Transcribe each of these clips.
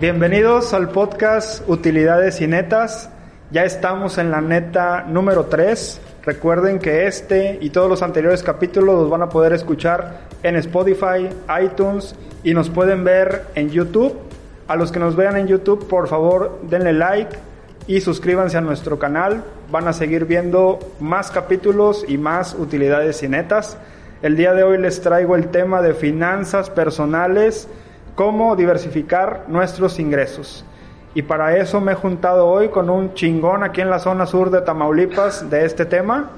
Bienvenidos al podcast Utilidades y Netas. Ya estamos en la neta número 3. Recuerden que este y todos los anteriores capítulos los van a poder escuchar en Spotify, iTunes y nos pueden ver en YouTube. A los que nos vean en YouTube, por favor, denle like y suscríbanse a nuestro canal. Van a seguir viendo más capítulos y más utilidades y netas. El día de hoy les traigo el tema de finanzas personales cómo diversificar nuestros ingresos. Y para eso me he juntado hoy con un chingón aquí en la zona sur de Tamaulipas de este tema.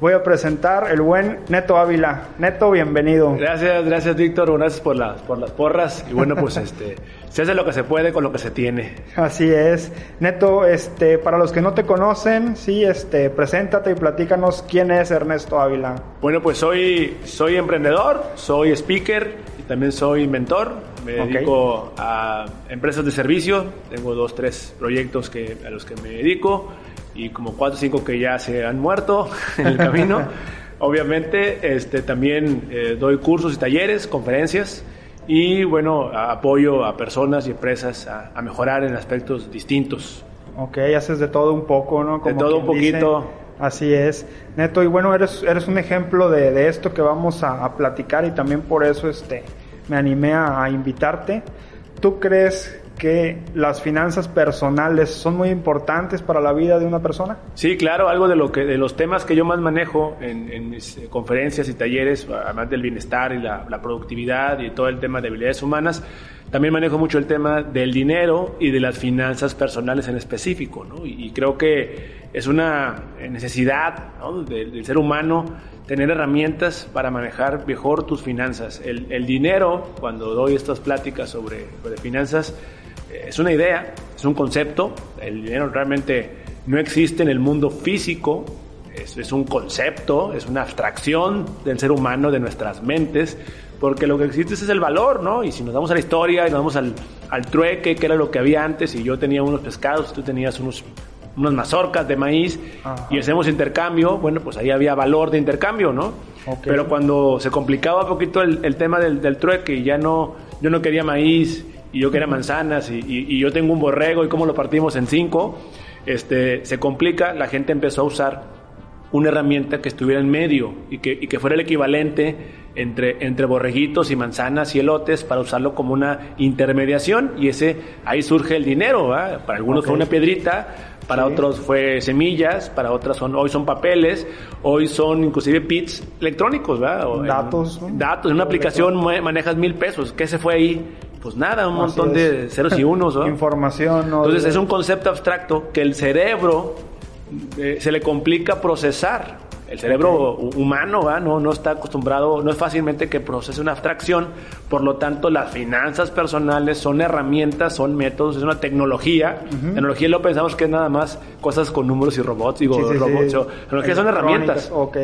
Voy a presentar el buen Neto Ávila. Neto, bienvenido. Gracias, gracias Víctor, gracias por, las por las porras. Y bueno, pues este, se hace lo que se puede con lo que se tiene. Así es. Neto, este, para los que no te conocen, sí, este, preséntate y platícanos quién es Ernesto Ávila. Bueno, pues soy, soy emprendedor, soy speaker también soy mentor me dedico a empresas de servicio, tengo dos, tres proyectos que, a los que me dedico y como cuatro o cinco que ya se han muerto en el camino. Obviamente este, también eh, doy cursos y talleres, conferencias y bueno, apoyo a personas y empresas a, mejorar en aspectos distintos. Ok, haces de todo un poco, ¿no? de todo un poquito. Así es, Neto, y bueno, eres, eres un ejemplo de, de esto que vamos a, platicar y también por eso este, me animé a, invitarte. ¿Tú crees que las finanzas personales son muy importantes para la vida de una persona? Sí, claro, algo de lo que de los temas que yo más manejo en, mis eh, conferencias y talleres, además del bienestar y la, productividad y todo el tema de habilidades humanas, también manejo mucho el tema del dinero y de las finanzas personales en específico, ¿no? y, creo que es una necesidad del ser humano tener herramientas para manejar mejor tus finanzas. El, dinero, cuando doy estas pláticas sobre, finanzas, eh, es una idea, es un concepto. El dinero realmente no existe en el mundo físico, es, un concepto, es una abstracción del ser humano, de nuestras mentes, porque lo que existe es el valor, ¿no? Y si nos vamos a la historia y nos vamos al, al trueque, que era lo que había antes, y yo tenía unos pescados, tú tenías unos unas mazorcas de maíz y hacemos intercambio, bueno, pues ahí había valor de intercambio, ¿no? Pero cuando se complicaba un poquito el, tema del, del, trueque y ya no, yo no quería maíz y yo quería manzanas y, yo tengo un borrego y cómo lo partimos en cinco, este, se complica, la gente empezó a usar una herramienta que estuviera en medio y que, y que fuera el equivalente entre, entre borreguitos y manzanas y elotes para usarlo como una intermediación y ese ahí surge el dinero, para algunos fue una piedrita, para otros fue semillas, para otras son, hoy son papeles, hoy son inclusive bits electrónicos, ¿verdad? datos. Datos, en una aplicación manejas mil pesos, ¿qué se fue ahí? Pues nada, un montón de ceros y unos, ¿no? Información. ¿no? Entonces es un concepto abstracto que el cerebro eh, se le complica procesar. El cerebro humano No, no está acostumbrado, no es fácilmente que procese una abstracción, por lo tanto las finanzas personales son herramientas, son métodos, es una tecnología. Tecnología lo pensamos que es nada más cosas con números y robots, digo, robots, tecnología son herramientas. Ok.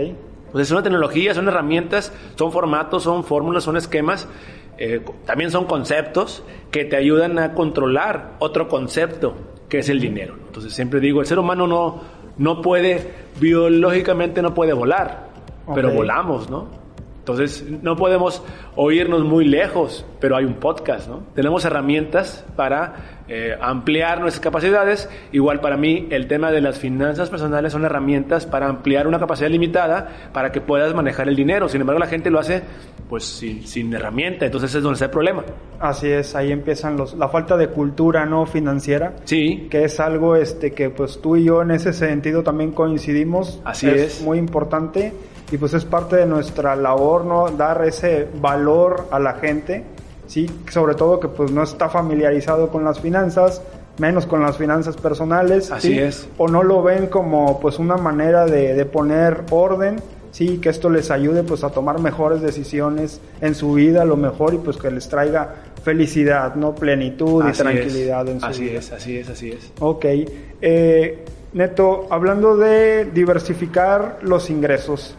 Pues es una tecnología, son herramientas, son formatos, son fórmulas, son esquemas, eh, también son conceptos que te ayudan a controlar otro concepto, que es el dinero. Entonces siempre digo, el ser humano no, no puede, biológicamente no puede volar, pero volamos, ¿no? Entonces, no podemos oírnos muy lejos, pero hay un podcast, ¿no? Tenemos herramientas para eh, ampliar nuestras capacidades. Igual para mí, el tema de las finanzas personales son herramientas para ampliar una capacidad limitada para que puedas manejar el dinero. Sin embargo, la gente lo hace pues sin, sin herramienta, entonces es donde está el problema. Así es, ahí empiezan los, la falta de cultura no financiera. Sí. Que es algo este que pues tú y yo en ese sentido también coincidimos. Así es. es. muy importante y pues es parte de nuestra labor, ¿no? Dar ese valor a la gente, ¿sí? Sobre todo que pues no está familiarizado con las finanzas, menos con las finanzas personales. Así es. O no lo ven como pues una manera de, de, poner orden, sí, que esto les ayude pues a tomar mejores decisiones en su vida, lo mejor y pues que les traiga felicidad, ¿no? Plenitud y tranquilidad en su así vida. Así es, así es, así es. Ok. Eh, Neto, hablando de diversificar los ingresos,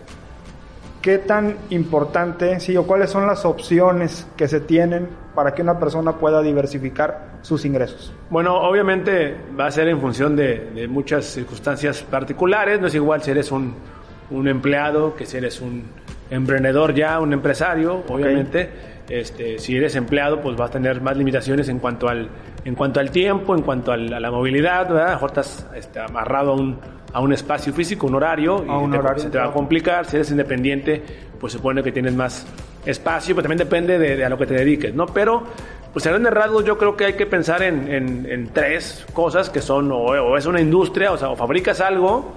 ¿qué tan importante, sí, o cuáles son las opciones que se tienen para que una persona pueda diversificar sus ingresos? Bueno, obviamente va a ser en función de, muchas circunstancias particulares, no es igual si eres un, empleado que si eres un emprendedor ya, un empresario, obviamente. Este, si eres empleado, pues vas a tener más limitaciones en cuanto al, en cuanto al tiempo, en cuanto a la, movilidad, ¿verdad? A mejor estás este, amarrado a un, a un espacio físico, un horario, y se te va a complicar. Si eres independiente, pues supone que tienes más espacio, pero también depende de, a lo que te dediques, ¿no? Pero, pues en grandes rasgos yo creo que hay que pensar en, en, tres cosas que son, o, es una industria, o sea, o fabricas algo,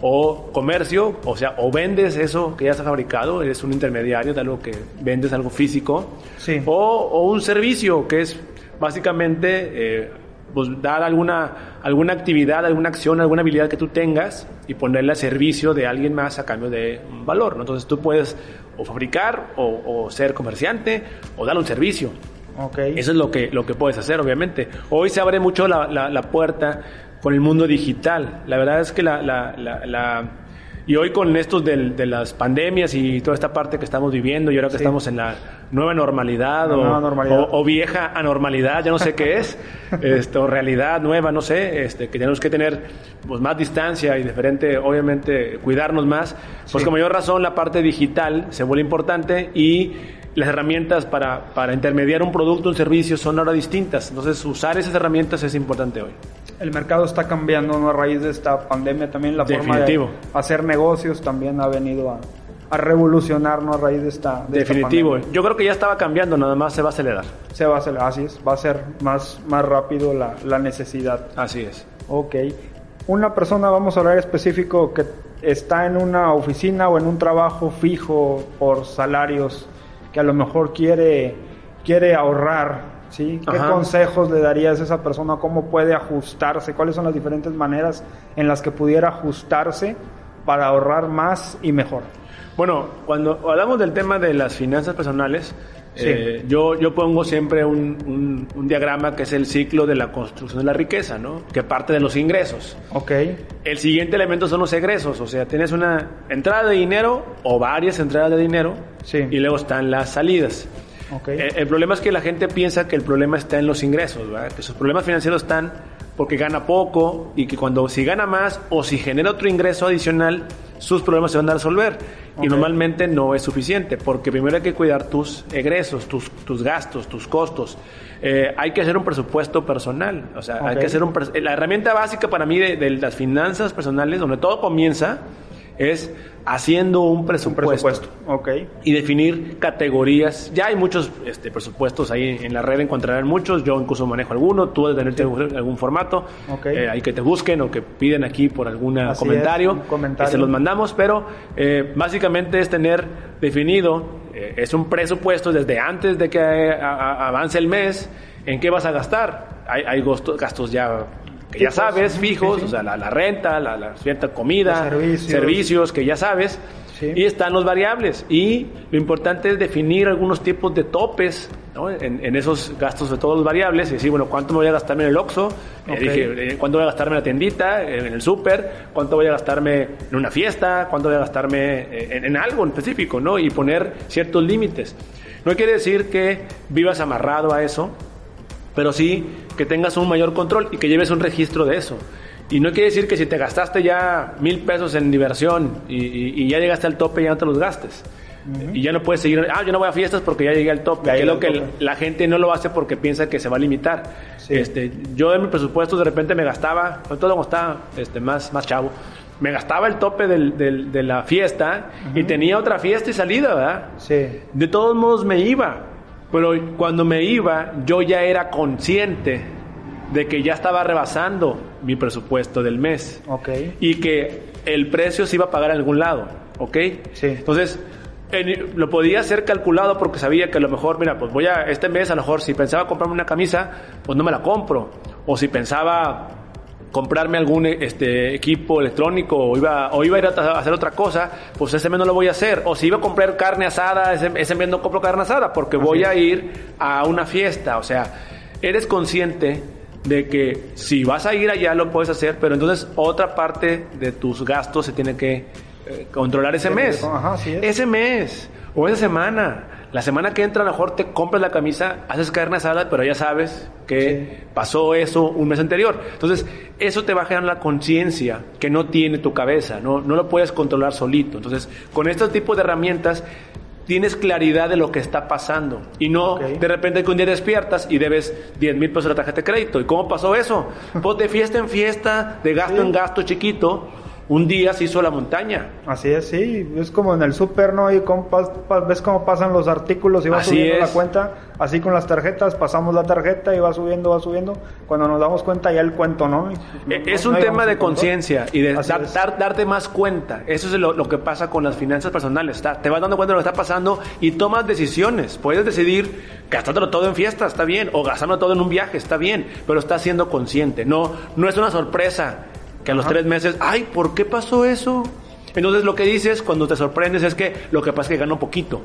o comercio, o sea, o vendes eso que ya está fabricado, eres un intermediario de algo que vendes algo físico, sí. o, o un servicio que es básicamente eh, pues dar alguna, alguna actividad, alguna acción, alguna habilidad que tú tengas y ponerla a servicio de alguien más a cambio de un valor. ¿no? Entonces tú puedes o fabricar o, ser comerciante o dar un servicio. Okay. Eso es lo que, lo que puedes hacer, obviamente. Hoy se abre mucho la, la, puerta con el mundo digital. La verdad es que la, la y hoy con estos de, las pandemias y toda esta parte que estamos viviendo, y ahora que estamos en la nueva normalidad, o, vieja anormalidad, ya no sé qué es, esto, realidad nueva, no sé, este, que tenemos que tener pues, más distancia y diferente, obviamente, cuidarnos más, pues con mayor razón la parte digital se vuelve importante y las herramientas para, para intermediar un producto, un servicio son ahora distintas. Entonces, usar esas herramientas es importante hoy el mercado está cambiando ¿no? a raíz de esta pandemia también la forma de hacer negocios también ha venido a, a revolucionar a raíz de esta definitivo yo creo que ya estaba cambiando nada más se va a acelerar. Se va a acelerar así es va a ser más más rápido la, la necesidad. Así es. Ok. Una persona vamos a hablar específico que está en una oficina o en un trabajo fijo por salarios que a lo mejor quiere quiere ahorrar ¿sí? ¿Qué consejos le darías a esa persona? ¿Cómo puede ajustarse? ¿Cuáles son las diferentes maneras en las que pudiera ajustarse para ahorrar más y mejor? Bueno, cuando hablamos del tema de las finanzas personales, eh, yo, yo pongo siempre un, un, diagrama que es el ciclo de la construcción de la riqueza, ¿no? Que parte de los ingresos. Ok. El siguiente elemento son los egresos, o sea, tienes una entrada de dinero o varias entradas de dinero sí. y luego están las salidas. Okay. El, problema es que la gente piensa que el problema está en los ingresos, ¿verdad? que sus problemas financieros están porque gana poco y que cuando si gana más o si genera otro ingreso adicional, sus problemas se van a resolver. Y normalmente no es suficiente, porque primero hay que cuidar tus egresos, tus, tus gastos, tus costos. Eh, hay que hacer un presupuesto personal. O sea, hay que hacer un... La herramienta básica para mí de, de las finanzas personales, donde todo comienza, es haciendo un presupuesto, y definir categorías. Ya hay muchos este, presupuestos ahí en la red, encontrarán muchos, yo incluso manejo alguno, tú debes tener algún formato, eh, hay que te busquen o que piden aquí por algún comentario, que se los mandamos, pero eh, básicamente es tener definido, eh, es un presupuesto desde antes de que avance el mes, en qué vas a gastar. Hay, hay gastos ya que ya sabes, fijos, o sea, la, renta, la, la, cierta comida, servicios. que ya sabes, y están los variables. Y lo importante es definir algunos tipos de topes en, esos gastos de todos los variables y decir, bueno, ¿cuánto me voy a gastarme en el Oxxo? Eh, dije, eh, ¿cuánto voy a gastarme en la tiendita, en el súper? ¿Cuánto voy a gastarme en una fiesta? ¿Cuánto voy a gastarme eh, en, en algo en específico? ¿no? Y poner ciertos límites. No quiere decir que vivas amarrado a eso, pero sí que tengas un mayor control y que lleves un registro de eso. Y no quiere decir que si te gastaste ya mil pesos en diversión y, ya llegaste al tope, ya no te los gastes. Y ya no puedes seguir, ah, yo no voy a fiestas porque ya llegué al tope. Es lo que la gente no lo hace porque piensa que se va a limitar. Este, yo en mi presupuesto de repente me gastaba, todo cuando estaba este, más, más chavo, me gastaba el tope del, del, de la fiesta y tenía otra fiesta y salida, ¿verdad? Sí. De todos modos me iba. Pero cuando me iba, yo ya era consciente de que ya estaba rebasando mi presupuesto del mes. Ok. Y que el precio se iba a pagar en algún lado. ¿Ok? Sí. Entonces, lo podía hacer calculado porque sabía que a lo mejor, mira, pues voy a, este mes a lo mejor si pensaba comprarme una camisa, pues no me la compro. O si pensaba comprarme algún este, equipo electrónico o iba, o iba a ir a hacer otra cosa, pues ese mes no lo voy a hacer. O si iba a comprar carne asada, ese, ese mes no compro carne asada porque voy a ir a una fiesta. O sea, eres consciente de que si vas a ir allá lo puedes hacer, pero entonces otra parte de tus gastos se tiene que eh, controlar ese mes. Ese mes o esa semana. La semana que entra, a lo mejor te compras la camisa, haces carne asada, pero ya sabes que pasó eso un mes anterior. Entonces, eso te va a generar la conciencia que no tiene tu cabeza, ¿no? no lo puedes controlar solito. Entonces, con este tipo de herramientas, tienes claridad de lo que está pasando. Y no de repente que un día despiertas y debes 10 mil pesos de la tarjeta de crédito. ¿Y cómo pasó eso? Pues de fiesta en fiesta, de gasto Sí. en gasto chiquito, un día se hizo la montaña. Así es, sí, es como en el súper, ¿no? Y pas- pa- ves cómo pasan los artículos y va Así subiendo es. la cuenta, así con las tarjetas, pasamos la tarjeta y va subiendo, va subiendo. Cuando nos damos cuenta ya el cuento, ¿no? No- Es no un tema de conciencia y de dar- darte más cuenta. Eso es lo, lo que pasa con las finanzas personales. Está- te vas dando cuenta de lo que está pasando y tomas decisiones. Puedes decidir gastártelo todo en fiesta, está bien, o gastarlo todo en un viaje, está bien, pero estás siendo consciente. No, no es una sorpresa que a los Ajá. tres meses, ay, ¿por qué pasó eso? Entonces lo que dices cuando te sorprendes es que lo que pasa es que gano poquito.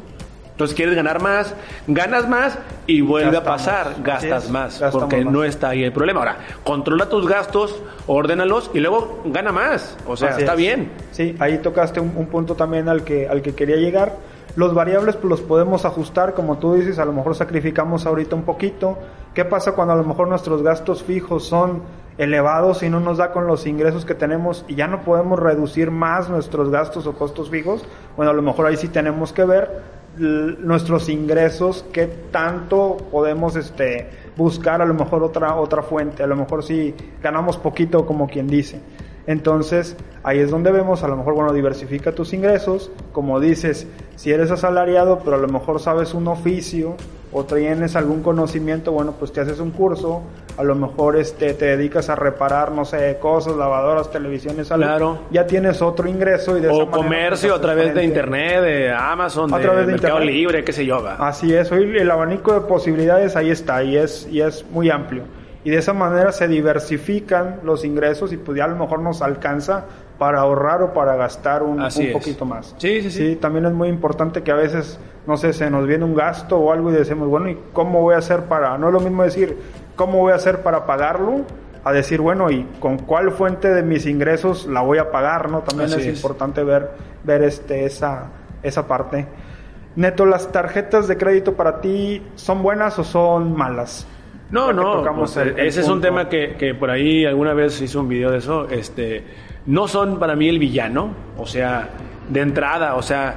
Entonces quieres ganar más, ganas más y vuelve Gastamos. a pasar, gastas más, gastamos porque más. no está ahí el problema. Ahora, controla tus gastos, ordénalos y luego gana más. O sea, Así está es. bien. Sí, ahí tocaste un, un punto también al que, al que quería llegar. Los variables pues, los podemos ajustar, como tú dices, a lo mejor sacrificamos ahorita un poquito. ¿Qué pasa cuando a lo mejor nuestros gastos fijos son elevados y no nos da con los ingresos que tenemos y ya no podemos reducir más nuestros gastos o costos fijos? Bueno, a lo mejor ahí sí tenemos que ver nuestros ingresos, qué tanto podemos este, buscar a lo mejor otra, otra fuente, a lo mejor si ganamos poquito como quien dice. Entonces, ahí es donde vemos, a lo mejor, bueno, diversifica tus ingresos, como dices, si eres asalariado, pero a lo mejor sabes un oficio o tienes algún conocimiento, bueno, pues te haces un curso, a lo mejor este, te dedicas a reparar, no sé, cosas, lavadoras, televisiones, algo, Claro. ya tienes otro ingreso y de O comercio pues, a través de internet, de Amazon, A de, través de Mercado internet. Libre, qué sé yo. va. Así es, hoy el abanico de posibilidades ahí está y es, y es muy amplio. Y de esa manera se diversifican los ingresos y pues ya a lo mejor nos alcanza para ahorrar o para gastar un, un poquito más. Sí, sí, sí. también es muy importante que a veces, no sé, se nos viene un gasto o algo y decimos, bueno, ¿y cómo voy a hacer para...? No es lo mismo decir, ¿cómo voy a hacer para pagarlo? A decir, bueno, ¿y con cuál fuente de mis ingresos la voy a pagar? ¿no? También es, es. importante ver, ver este, esa, esa parte. Neto, ¿las tarjetas de crédito para ti son buenas o son malas? No, no, tocamos pues, el- el ese es un tema que, que por ahí alguna vez hice un video de eso. Este, no son para mí el villano, o sea, de entrada, o sea,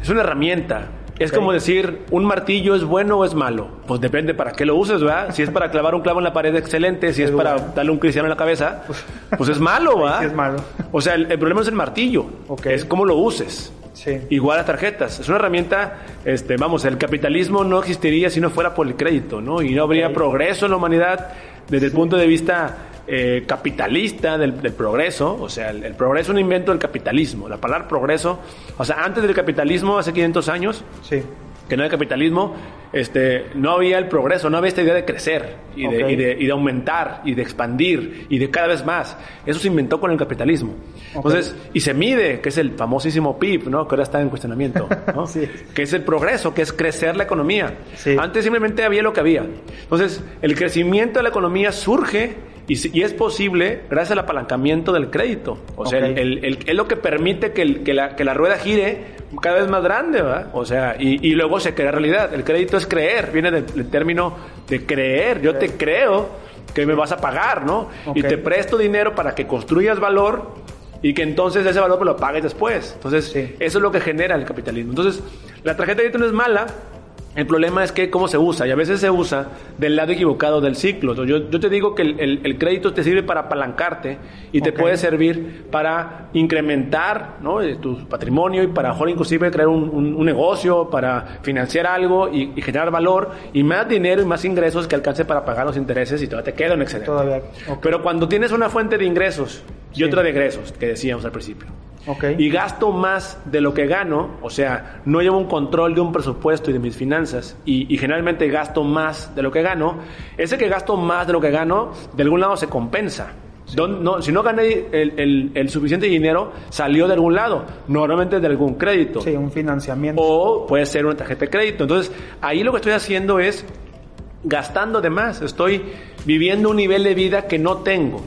es una herramienta. Es como decir, ¿un martillo es bueno o es malo? Pues depende para qué lo uses, ¿verdad? Si es para clavar un clavo en la pared, excelente. Si es para darle un cristiano en la cabeza, pues es malo, ¿verdad? sí es malo. O sea, el, el problema es el martillo, Ok. es cómo lo uses. Sí. Igual las tarjetas. Es una herramienta, este, vamos, el capitalismo no existiría si no fuera por el crédito, ¿no? Y no habría progreso en la humanidad desde el punto de vista eh, capitalista del, del progreso. O sea, el, el progreso es un invento del capitalismo. La palabra progreso, o sea, antes del capitalismo, hace 500 años, Sí. que no había capitalismo, este, no había el progreso, no había esta idea de crecer y, de, y de- y de aumentar y de expandir y de cada vez más. Eso se inventó con el capitalismo. Entonces, y se mide, que es el famosísimo PIB, ¿no? Que ahora está en cuestionamiento, ¿no? Sí. Que es el progreso, que es crecer la economía. Sí. Antes simplemente había lo que había. Entonces, el crecimiento de la economía surge y, y es posible gracias al apalancamiento del crédito. O sea, el- el- el- es lo que permite que, el- que la, que la rueda gire cada vez más grande, ¿verdad? O sea, y, y luego se crea realidad. El crédito es creer, viene del, del término de creer. Yo te creo que me vas a pagar, ¿no? Y te presto dinero para que construyas valor y que entonces ese valor me lo pagues después. Entonces, Sí. eso es lo que genera el capitalismo. Entonces, la tarjeta de crédito no es mala. El problema es que cómo se usa, y a veces se usa del lado equivocado del ciclo. Yo, yo te digo que el, el- el crédito te sirve para apalancarte y te puede servir para incrementar ¿no? eh, tu patrimonio y para, mejor, inclusive crear un, un- un negocio, para financiar algo y, y generar valor y más dinero y más ingresos que alcance para pagar los intereses y todavía te queda un excedente. Pero cuando tienes una fuente de ingresos y Sí. otra de egresos, que decíamos al principio, Y gasto más de lo que gano, o sea, no llevo un control de un presupuesto y de mis finanzas, y, y generalmente gasto más de lo que gano, ese que gasto más de lo que gano, de algún lado se compensa. Don- no, si no gané el, el- el suficiente dinero, salió de algún lado, normalmente de algún crédito. Sí, un financiamiento. O puede ser una tarjeta de crédito. Entonces, ahí lo que estoy haciendo es gastando de más. Estoy viviendo un nivel de vida que no tengo.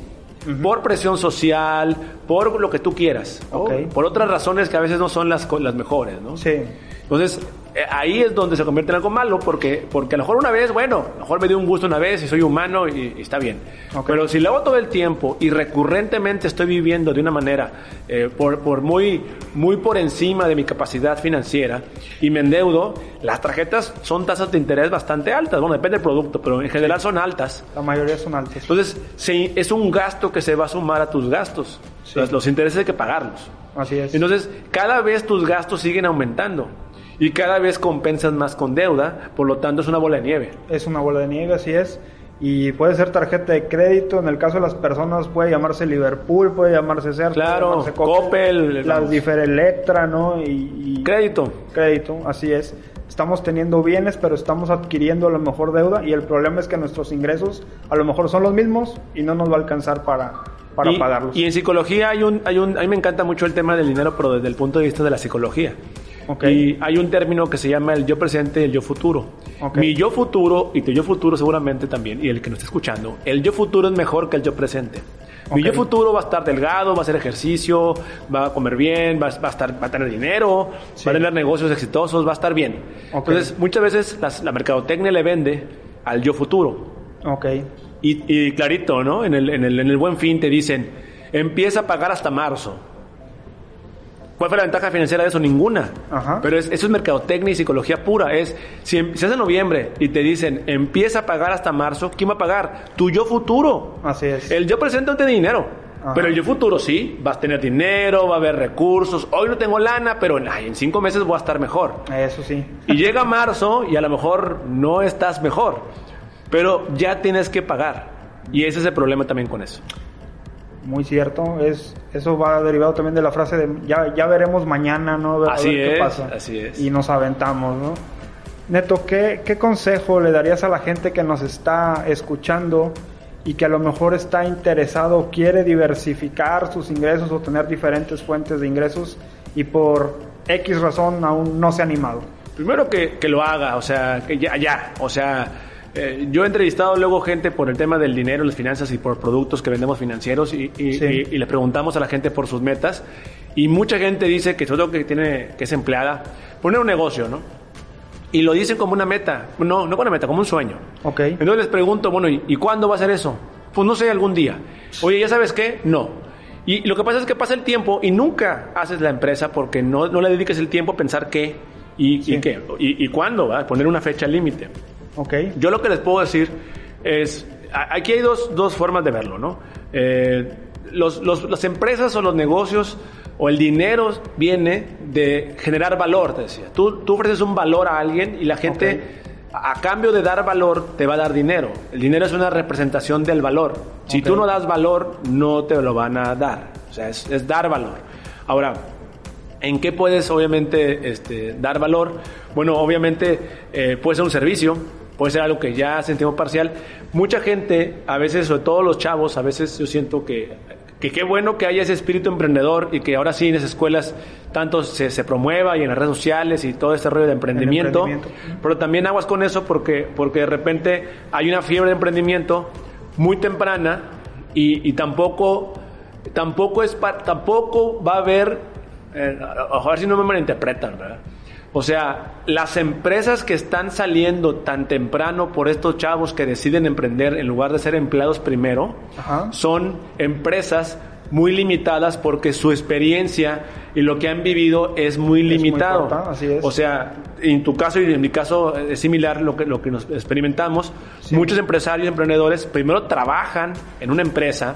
Por presión social, por lo que tú quieras. ¿no? Ok. Por otras razones que a veces no son las, las mejores. ¿no? Sí. Entonces, ahí es donde se convierte en algo malo, porque, porque a lo mejor una vez, bueno, a lo mejor me dio un gusto una vez y soy humano y, está bien. Pero si lo hago todo el tiempo y recurrentemente estoy viviendo de una manera eh, por, por muy, muy por encima de mi capacidad financiera y me endeudo, las tarjetas son tasas de interés bastante altas. Bueno, depende del producto, pero en general son altas. La mayoría son altas. Entonces, sí, es un gasto que se va a sumar a tus gastos. los intereses hay que pagarlos. Así es. Entonces, cada vez tus gastos siguen aumentando y cada vez compensas más con deuda, por lo tanto es una bola de nieve. Es una bola de nieve, así es. Y puede ser tarjeta de crédito, en el caso de las personas puede llamarse Liverpool, puede llamarse Ser, claro, puede Coppel, las Electra, ¿no? Y, crédito. Crédito, así es. Estamos teniendo bienes, pero estamos adquiriendo a lo mejor deuda y el problema es que nuestros ingresos a lo mejor son los mismos y no nos va a alcanzar para, para pagarlos. Y en psicología hay un, hay un, a mí me encanta mucho el tema del dinero, pero desde el punto de vista de la psicología. Y hay un término que se llama el yo presente y el yo futuro. Mi yo futuro y tu yo futuro seguramente también, y el que nos está escuchando, el yo futuro es mejor que el yo presente. Mi yo futuro va a estar delgado, va a hacer ejercicio, va a comer bien, va, a, estar, va a tener dinero, va a tener negocios exitosos, va a estar bien. Entonces, muchas veces la mercadotecnia le vende al yo futuro. Ok. Y, clarito, ¿no? En el, en, el, en el buen fin te dicen, empieza a pagar hasta marzo. ¿Cuál fue la ventaja financiera de eso? Ninguna. Pero eso es mercadotecnia y psicología pura. Es, si, em, si es en noviembre y te dicen, empieza a pagar hasta marzo, ¿quién va a pagar? Tu yo futuro. Así es. El yo presente no tiene dinero. Pero el yo futuro sí, vas a tener dinero, va a haber recursos. Hoy no tengo lana, pero en cinco meses voy a estar mejor. Eso sí. Y llega marzo y a lo mejor no estás mejor, pero ya tienes que pagar. Y ese es el problema también con eso. Muy cierto, es eso va derivado también de la frase de ya, ya veremos mañana, ¿no? así qué pasa. Así es. Y nos aventamos, ¿no? Neto, ¿qué, ¿qué consejo le darías a la gente que nos está escuchando y que a lo mejor está interesado, quiere diversificar sus ingresos o tener diferentes fuentes de ingresos y por X razón aún no se ha animado? Primero que, que lo haga, o sea, que ya, ya, o sea, eh, yo he entrevistado luego gente por el tema del dinero, las finanzas y por productos que vendemos financieros y, le preguntamos a la gente por sus metas y mucha gente dice que todo que tiene que es empleada poner un negocio, ¿no? Y lo dicen como una meta, no, no como una meta, como un sueño. Ok. Entonces les pregunto, bueno, ¿y, ¿y cuándo va a ser eso? Pues no sé, algún día. Oye, ¿ya sabes qué? No. Y lo que pasa es que pasa el tiempo y nunca haces la empresa porque no, no le dediques el tiempo a pensar qué y, y qué y, y cuándo, ¿va? Poner una fecha límite. Okay. Yo lo que les puedo decir es, aquí hay dos, dos formas de verlo, ¿no? Eh, los, los, las empresas o los negocios o el dinero viene de generar valor, te decía. Tú, tú ofreces un valor a alguien y la gente, a, cambio de dar valor, te va a dar dinero. El dinero es una representación del valor. Si tú no das valor, no te lo van a dar. O sea, es, es dar valor. Ahora, ¿en qué puedes, obviamente, este, dar valor? Bueno, obviamente, eh, puede ser un servicio puede ser algo que ya sentimos parcial. Mucha gente, a veces, sobre todo los chavos, a veces yo siento que, que qué bueno que haya ese espíritu emprendedor y que ahora sí en esas escuelas tanto se, se promueva y en las redes sociales y todo este rollo de emprendimiento, pero también aguas con eso porque, porque de repente hay una fiebre de emprendimiento muy temprana y, y tampoco, tampoco, es tampoco va a haber, eh, a ver si no me malinterpretan, ¿verdad? O sea, las empresas que están saliendo tan temprano por estos chavos que deciden emprender en lugar de ser empleados primero, son empresas muy limitadas porque su experiencia y lo que han vivido es muy limitado. O sea, en tu caso y en mi caso es similar lo que, lo que nos experimentamos. Muchos empresarios, emprendedores, primero trabajan en una empresa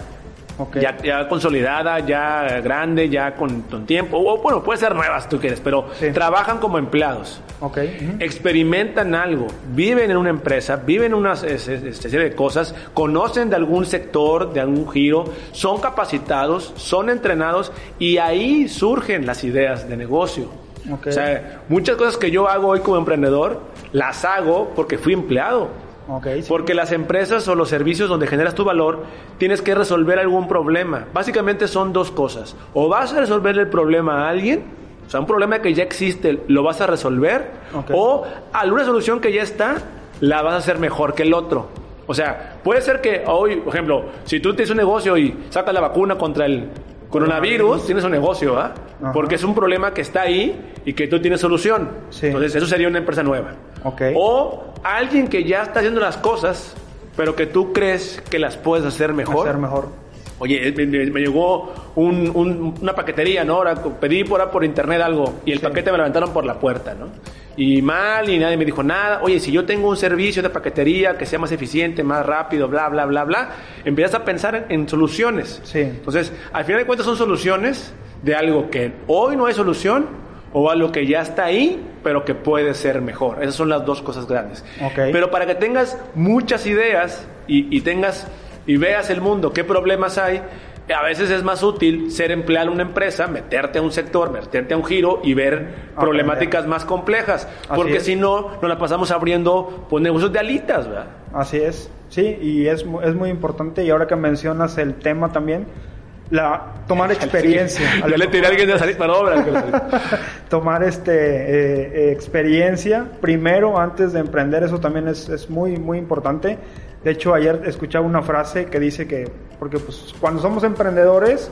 ya, consolidada, ya grande, ya con, tiempo, o bueno, puede ser nuevas tú quieres, pero trabajan como empleados. Experimentan algo, viven en una empresa, viven una serie de cosas, conocen de algún sector, de algún giro, son capacitados, son entrenados y ahí surgen las ideas de negocio. O sea, muchas cosas que yo hago hoy como emprendedor, las hago porque fui empleado. Porque las empresas o los servicios donde generas tu valor, tienes que resolver algún problema. Básicamente son dos cosas. O vas a resolver el problema a alguien, o sea, un problema que ya existe, lo vas a resolver, o alguna solución que ya está, la vas a hacer mejor que el otro. O sea, puede ser que hoy, por ejemplo, si tú tienes un negocio y sacas la vacuna contra el Coronavirus, tienes un negocio, ¿ah? Porque es un problema que está ahí y que tú tienes solución. Entonces, eso sería una empresa nueva. Okay. O alguien que ya está haciendo las cosas, pero que tú crees que las puedes hacer mejor. Hacer mejor. Oye, me, llegó una paquetería, ¿no? Ahora pedí por, por internet algo y el paquete me lo levantaron por la puerta, ¿no? Y mal y nadie me dijo nada. Oye, si yo tengo un servicio de paquetería que sea más eficiente, más rápido, bla, bla, bla, bla, empiezas a pensar en, soluciones. Sí. Entonces, al final de cuentas son soluciones de algo que hoy no hay solución o algo que ya está ahí, pero que puede ser mejor. Esas son las dos cosas grandes. Okay. Pero para que tengas muchas ideas y, y tengas y veas el mundo, qué problemas hay, a veces es más útil ser empleado en una empresa, meterte a un sector, meterte a un giro y ver problemáticas más complejas. porque si no, nos la pasamos abriendo pues, negocios de alitas, ¿verdad? Así es, sí, y es, es muy importante. Y ahora que mencionas el tema también, la tomar experiencia. ya le tiré a alguien de salir para obra. tomar este eh, experiencia primero antes de emprender, eso también es, es muy, muy importante. De hecho, ayer escuchaba una frase que dice que, porque pues cuando somos emprendedores,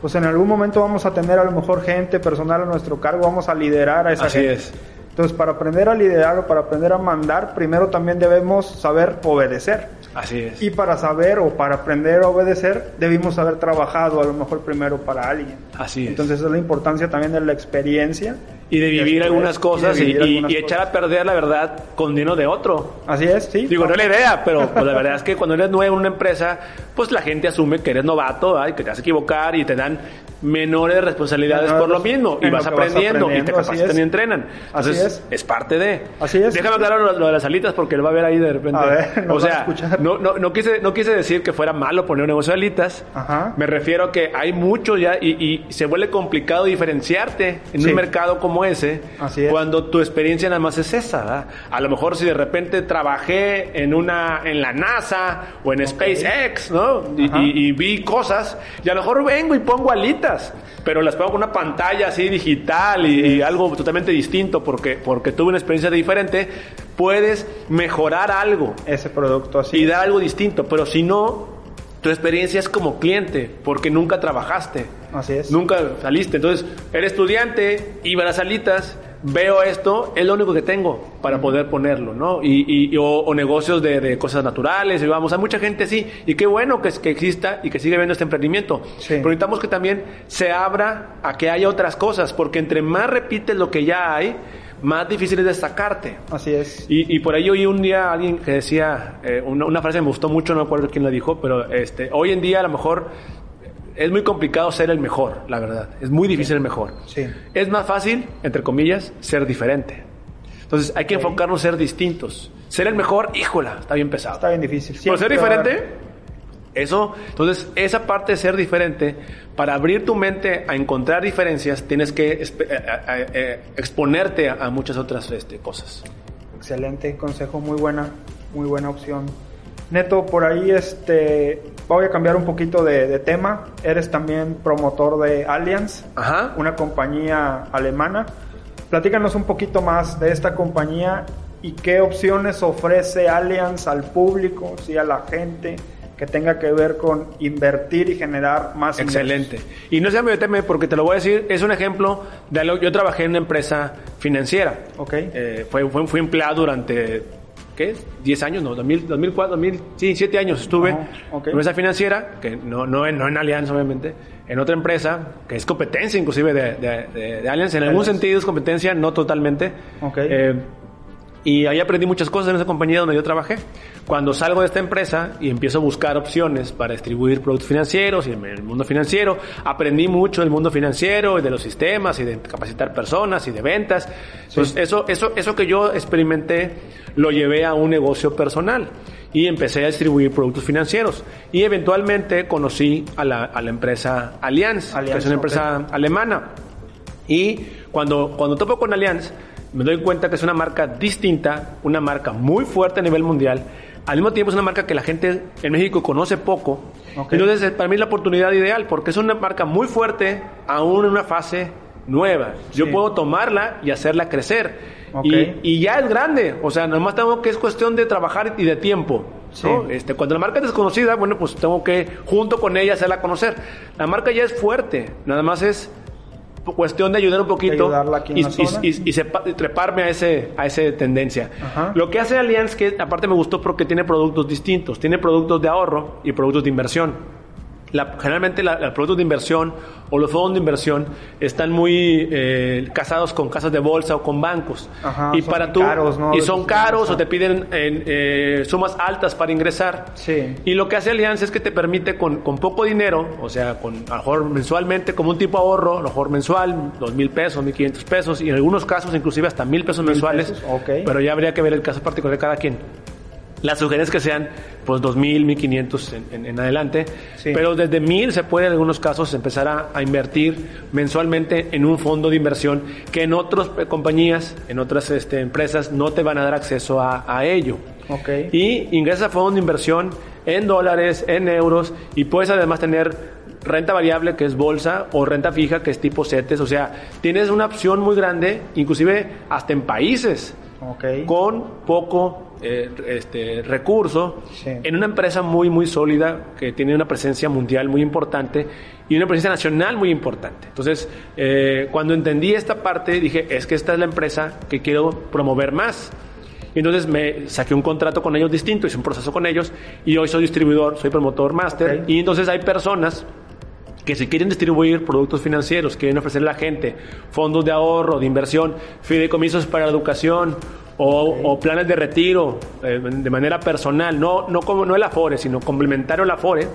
pues en algún momento vamos a tener a lo mejor gente personal a nuestro cargo, vamos a liderar a esa Así gente. Es. Entonces, para aprender a liderar o para aprender a mandar, primero también debemos saber obedecer. Así es. Y para saber o para aprender a obedecer, debimos haber trabajado a lo mejor primero para alguien. Así es. Entonces, es la importancia también de la experiencia y de vivir algunas cosas y, echar a perder la verdad con dinero de otro. Así es, sí. Digo, no es la idea, pero pues, la verdad es que cuando eres nuevo en una empresa, pues la gente asume que eres novato y que te vas a equivocar y te dan menores responsabilidades por lo mismo y vas aprendiendo, y te capacitan y entrenan. así es. es parte de. Así es. Déjame aclarar lo, de las alitas porque lo va a ver ahí de repente. A ver, o sea, no, no, no, quise, no quise decir que fuera malo poner un negocio de alitas. Ajá. Me refiero a que hay mucho ya y, y se vuelve complicado diferenciarte en un mercado como ese. Así es. Cuando tu experiencia nada más es esa. A lo mejor si de repente trabajé en una en la NASA o en SpaceX, ¿no? Y, y, vi cosas y a lo mejor vengo y pongo alitas, pero las pongo con una pantalla así digital y, algo totalmente distinto porque porque tuve una experiencia diferente. Puedes mejorar algo. Ese producto así. Y dar algo distinto, pero si no, tu experiencia es como cliente, porque nunca trabajaste. Así es. Nunca saliste. Entonces, eres estudiante, iba a las salitas, veo esto, es lo único que tengo para poder ponerlo, ¿no? Y, y o, negocios de, de, cosas naturales, y vamos, a mucha gente sí, y qué bueno que, que exista y que siga viendo este emprendimiento. Sí. Pero necesitamos que también se abra a que haya otras cosas, porque entre más repites lo que ya hay, más difícil es destacarte. Así es. Y, y por ahí oí un día a alguien que decía, eh, una, una, frase que me gustó mucho, no me acuerdo quién la dijo, pero este, hoy en día a lo mejor es muy complicado ser el mejor, la verdad. Es muy difícil el mejor. Sí. Es más fácil, entre comillas, ser diferente. Entonces hay que sí. enfocarnos en ser distintos. Ser el mejor, híjola, está bien pesado. Está bien difícil. Por ser diferente, eso, entonces esa parte de ser diferente, para abrir tu mente a encontrar diferencias, tienes que eh, eh, eh, exponerte a, a, muchas otras este, cosas. Excelente consejo, muy buena, muy buena opción. Neto, por ahí este, voy a cambiar un poquito de, de tema. Eres también promotor de Allianz, Ajá. una compañía alemana. Platícanos un poquito más de esta compañía y qué opciones ofrece Allianz al público, sí, a la gente que tenga que ver con invertir y generar más Excelente. Ingresos. Y no se me teme porque te lo voy a decir, es un ejemplo de algo. Yo trabajé en una empresa financiera. Ok. Eh, fue, fue, fui empleado durante ¿qué es? 10 años, no, 2000, 2004, 2000, sí, 7 años estuve Ajá, okay. en esa financiera, que no, no, no en Allianz, obviamente, en otra empresa, que es competencia inclusive de, de, de, de Allianz, en algún sentido es competencia, no totalmente. Okay. Eh, y ahí aprendí muchas cosas en esa compañía donde yo trabajé. Cuando salgo de esta empresa y empiezo a buscar opciones para distribuir productos financieros y en el mundo financiero, aprendí mucho del mundo financiero y de los sistemas y de capacitar personas y de ventas. Entonces, sí. eso, eso, eso que yo experimenté lo llevé a un negocio personal y empecé a distribuir productos financieros. Y eventualmente conocí a la, a la empresa Allianz, Allianz, que es una empresa okay. alemana. Y cuando, cuando topo con Allianz, me doy cuenta que es una marca distinta, una marca muy fuerte a nivel mundial. Al mismo tiempo es una marca que la gente en México conoce poco. Okay. Entonces, para mí es la oportunidad ideal porque es una marca muy fuerte, aún en una fase nueva. Yo puedo tomarla y hacerla crecer. Okay. Y, y, ya es grande. O sea, nomás tengo que es cuestión de trabajar y de tiempo. ¿no? Este, cuando la marca es desconocida, bueno, pues tengo que junto con ella hacerla conocer. La marca ya es fuerte, nada más es cuestión de ayudar un poquito y, y, treparme a ese a esa tendencia. Lo que hace Allianz, que aparte me gustó porque tiene productos distintos, tiene productos de ahorro y productos de inversión generalmente los productos de inversión o los fondos de inversión están muy eh, casados con casas de bolsa o con bancos. y para tú y son caros o te piden eh, sumas altas para ingresar. Y lo que hace Alianza es que te permite con, poco dinero, o sea, con a lo mejor mensualmente como un tipo de ahorro, a lo mejor mensual, dos mil pesos, mil quinientos pesos y en algunos casos inclusive hasta mil pesos mensuales. Pero ya habría que ver el caso particular de cada quien. Las sugerencias que sean pues 2.000, 1.500 en, en, adelante, pero desde 1.000 se puede en algunos casos empezar a, invertir mensualmente en un fondo de inversión que en otras compañías, en otras este, empresas no te van a dar acceso a, a ello. Okay. Y ingresas a fondo de inversión en dólares, en euros y puedes además tener renta variable que es bolsa o renta fija que es tipo CETES, o sea, tienes una opción muy grande, inclusive hasta en países con poco eh, este, recurso en una empresa muy, muy sólida que tiene una presencia mundial muy importante y una presencia nacional muy importante. Entonces, eh, cuando entendí esta parte, dije, es que esta es la empresa que quiero promover más. Y entonces me saqué un contrato con ellos distinto, hice un proceso con ellos y hoy soy distribuidor, soy promotor máster. Y entonces hay personas que si quieren distribuir productos financieros, quieren ofrecerle a la gente fondos de ahorro, de inversión, fideicomisos para la educación o, planes de retiro eh, de manera personal, no, no, como, no el Afore, sino complementario al Afore,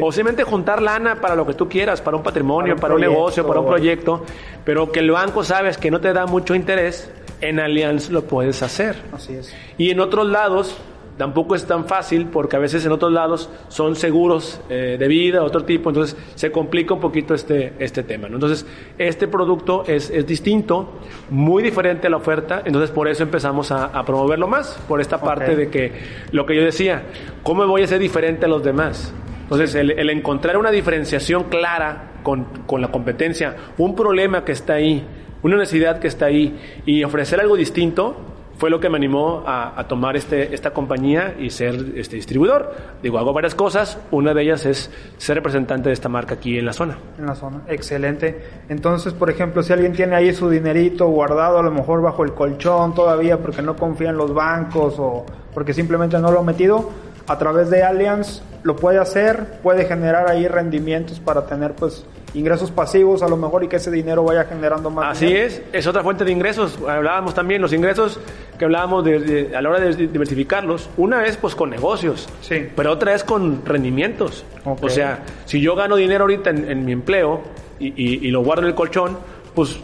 o simplemente juntar lana para lo que tú quieras, para un patrimonio, para un, negocio, para un proyecto, pero que el banco sabes que no te da mucho interés, en Allianz lo puedes hacer. Así es. Y en otros lados tampoco es tan fácil porque a veces en otros lados son seguros eh, de vida, otro tipo, entonces se complica un poquito este, este tema. Entonces, este producto es, es, distinto, muy diferente a la oferta, entonces por eso empezamos a, promoverlo más, por esta parte de que lo que yo decía, ¿cómo voy a ser diferente a los demás? Entonces, el, el encontrar una diferenciación clara con, con la competencia, un problema que está ahí, una necesidad que está ahí y ofrecer algo distinto, fue lo que me animó a, tomar este, esta compañía y ser este distribuidor. Digo, hago varias cosas, una de ellas es ser representante de esta marca aquí en la zona. En la zona, excelente. Entonces, por ejemplo, si alguien tiene ahí su dinerito guardado, a lo mejor bajo el colchón todavía porque no confía en los bancos o porque simplemente no lo ha metido, a través de Allianz lo puede hacer, puede generar ahí rendimientos para tener pues ingresos pasivos a lo mejor y que ese dinero vaya generando más. Así es, es otra fuente de ingresos. Hablábamos también los ingresos que hablábamos de, a la hora de diversificarlos. Una es pues con negocios, sí. pero otra es con rendimientos. O sea, si yo gano dinero ahorita en, mi empleo y, lo guardo en el colchón, pues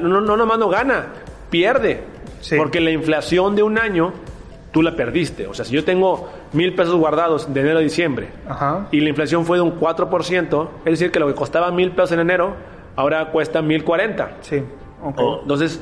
no, no nomás no gana, pierde. Porque la inflación de un año tú la perdiste. O sea, si yo tengo mil pesos guardados de enero a diciembre y la inflación fue de un 4%, es decir, que lo que costaba mil pesos en enero, ahora cuesta mil cuarenta. Sí. entonces,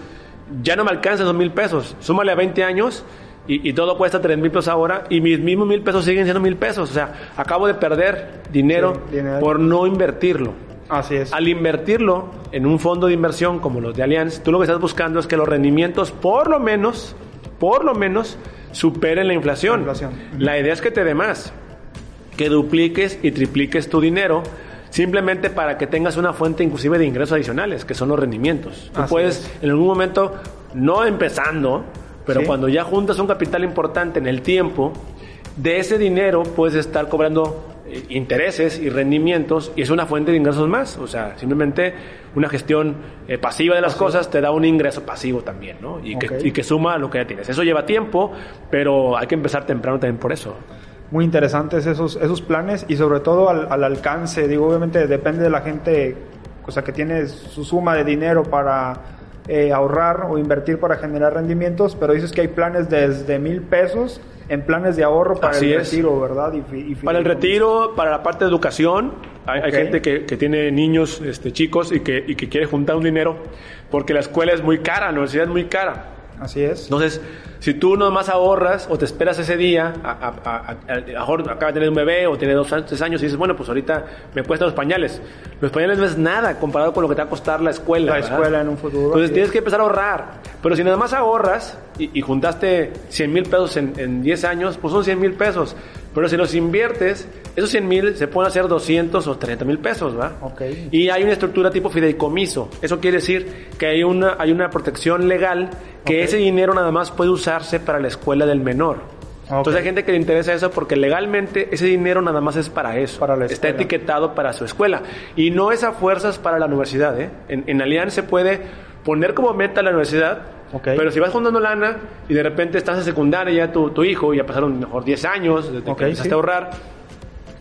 ya no me alcanza esos mil pesos. Súmale a 20 años y, todo cuesta tres mil pesos ahora y mis mismos mil pesos siguen siendo mil pesos. O sea, acabo de perder dinero, por no invertirlo. Así es. Al invertirlo en un fondo de inversión como los de Allianz, tú lo que estás buscando es que los rendimientos, por lo menos, por lo menos, superen la inflación. La, idea es que te dé más, que dupliques y tripliques tu dinero simplemente para que tengas una fuente inclusive de ingresos adicionales, que son los rendimientos. Tú puedes en algún momento, no empezando, pero cuando ya juntas un capital importante en el tiempo, de ese dinero puedes estar cobrando eh, intereses y rendimientos y es una fuente de ingresos más. O sea, simplemente una gestión eh, pasiva de las cosas te da un ingreso pasivo también, ¿no? Y, que, y que suma lo que ya tienes. Eso lleva tiempo, pero hay que empezar temprano también por eso muy interesantes esos, esos planes y sobre todo al, al, alcance. Digo, obviamente depende de la gente, o sea, que tiene su suma de dinero para eh, ahorrar o invertir para generar rendimientos, pero dices que hay planes desde mil pesos en planes de ahorro para el retiro, ¿verdad? para el retiro, para la parte de educación, hay, gente que, que, tiene niños este, chicos y que, y que quiere juntar un dinero porque la escuela es muy cara, la universidad es muy cara. Así es. Entonces, si tú nomás ahorras o te esperas ese día, a, mejor acaba de tener un bebé o tiene dos tres años y dices, bueno, pues ahorita me cuesta los pañales. Los pañales no es nada comparado con lo que te va a costar la escuela. La escuela en un futuro. Entonces tienes que empezar a ahorrar. Pero si nada más ahorras y, y juntaste 100 mil pesos en, en 10 años, pues son 100 mil pesos. Pero si los inviertes, esos 100 mil se pueden hacer 200 o 30 mil pesos, ¿va? Ok. Y hay una estructura tipo fideicomiso. Eso quiere decir que hay una, hay una protección legal que Ok. ese dinero nada más puede usarse para la escuela del menor. Ok. Entonces hay gente que le interesa eso porque legalmente ese dinero nada más es para eso. Para la Está etiquetado para su escuela. Y no es a fuerzas para la universidad. ¿eh? En, en Alianza se puede poner como meta la universidad, Ok. pero si vas juntando lana y de repente estás en secundaria ya tu, tu hijo, ya pasaron mejor 10 años desde que empezaste sí. a ahorrar,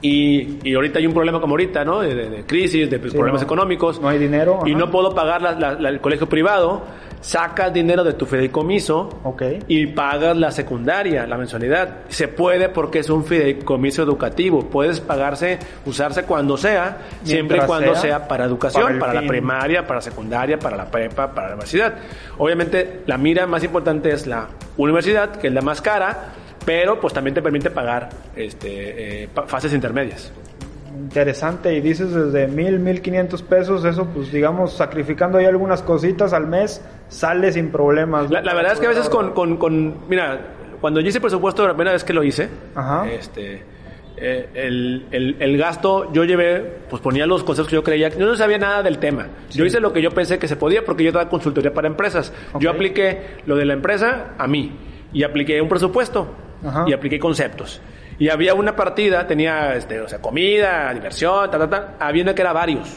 y, y ahorita hay un problema como ahorita, ¿no? De, de- de crisis, de pues, Sí, problemas no. económicos. No hay dinero, Y ajá. no puedo pagar la- la- la- el colegio privado. Sacas dinero de tu fideicomiso Ok. y pagas la secundaria, la mensualidad. Se puede porque es un fideicomiso educativo. Puedes pagarse, usarse cuando sea, siempre y cuando sea, sea para educación, para para, la primaria, para la secundaria, para la prepa, para la universidad. Obviamente, la mira más importante es la universidad, que es la más cara, pero pues también te permite pagar este, eh, fases intermedias. Interesante, y dices desde mil, mil quinientos pesos, eso pues digamos, sacrificando ahí algunas cositas al mes, sale sin problemas. La, la verdad es que a veces con, con, con- mira, cuando yo hice presupuesto la primera vez que lo hice, Ajá. este, eh, el, el- el gasto, yo llevé, pues ponía los conceptos que yo creía, yo no sabía nada del tema. Yo hice lo que yo pensé que se podía porque yo daba consultoría para empresas. Yo apliqué lo de la empresa a mí y apliqué un presupuesto Ajá. y apliqué conceptos. Y había una partida, tenía este, o sea, comida, diversión, ta, ta, ta. Había una que era varios.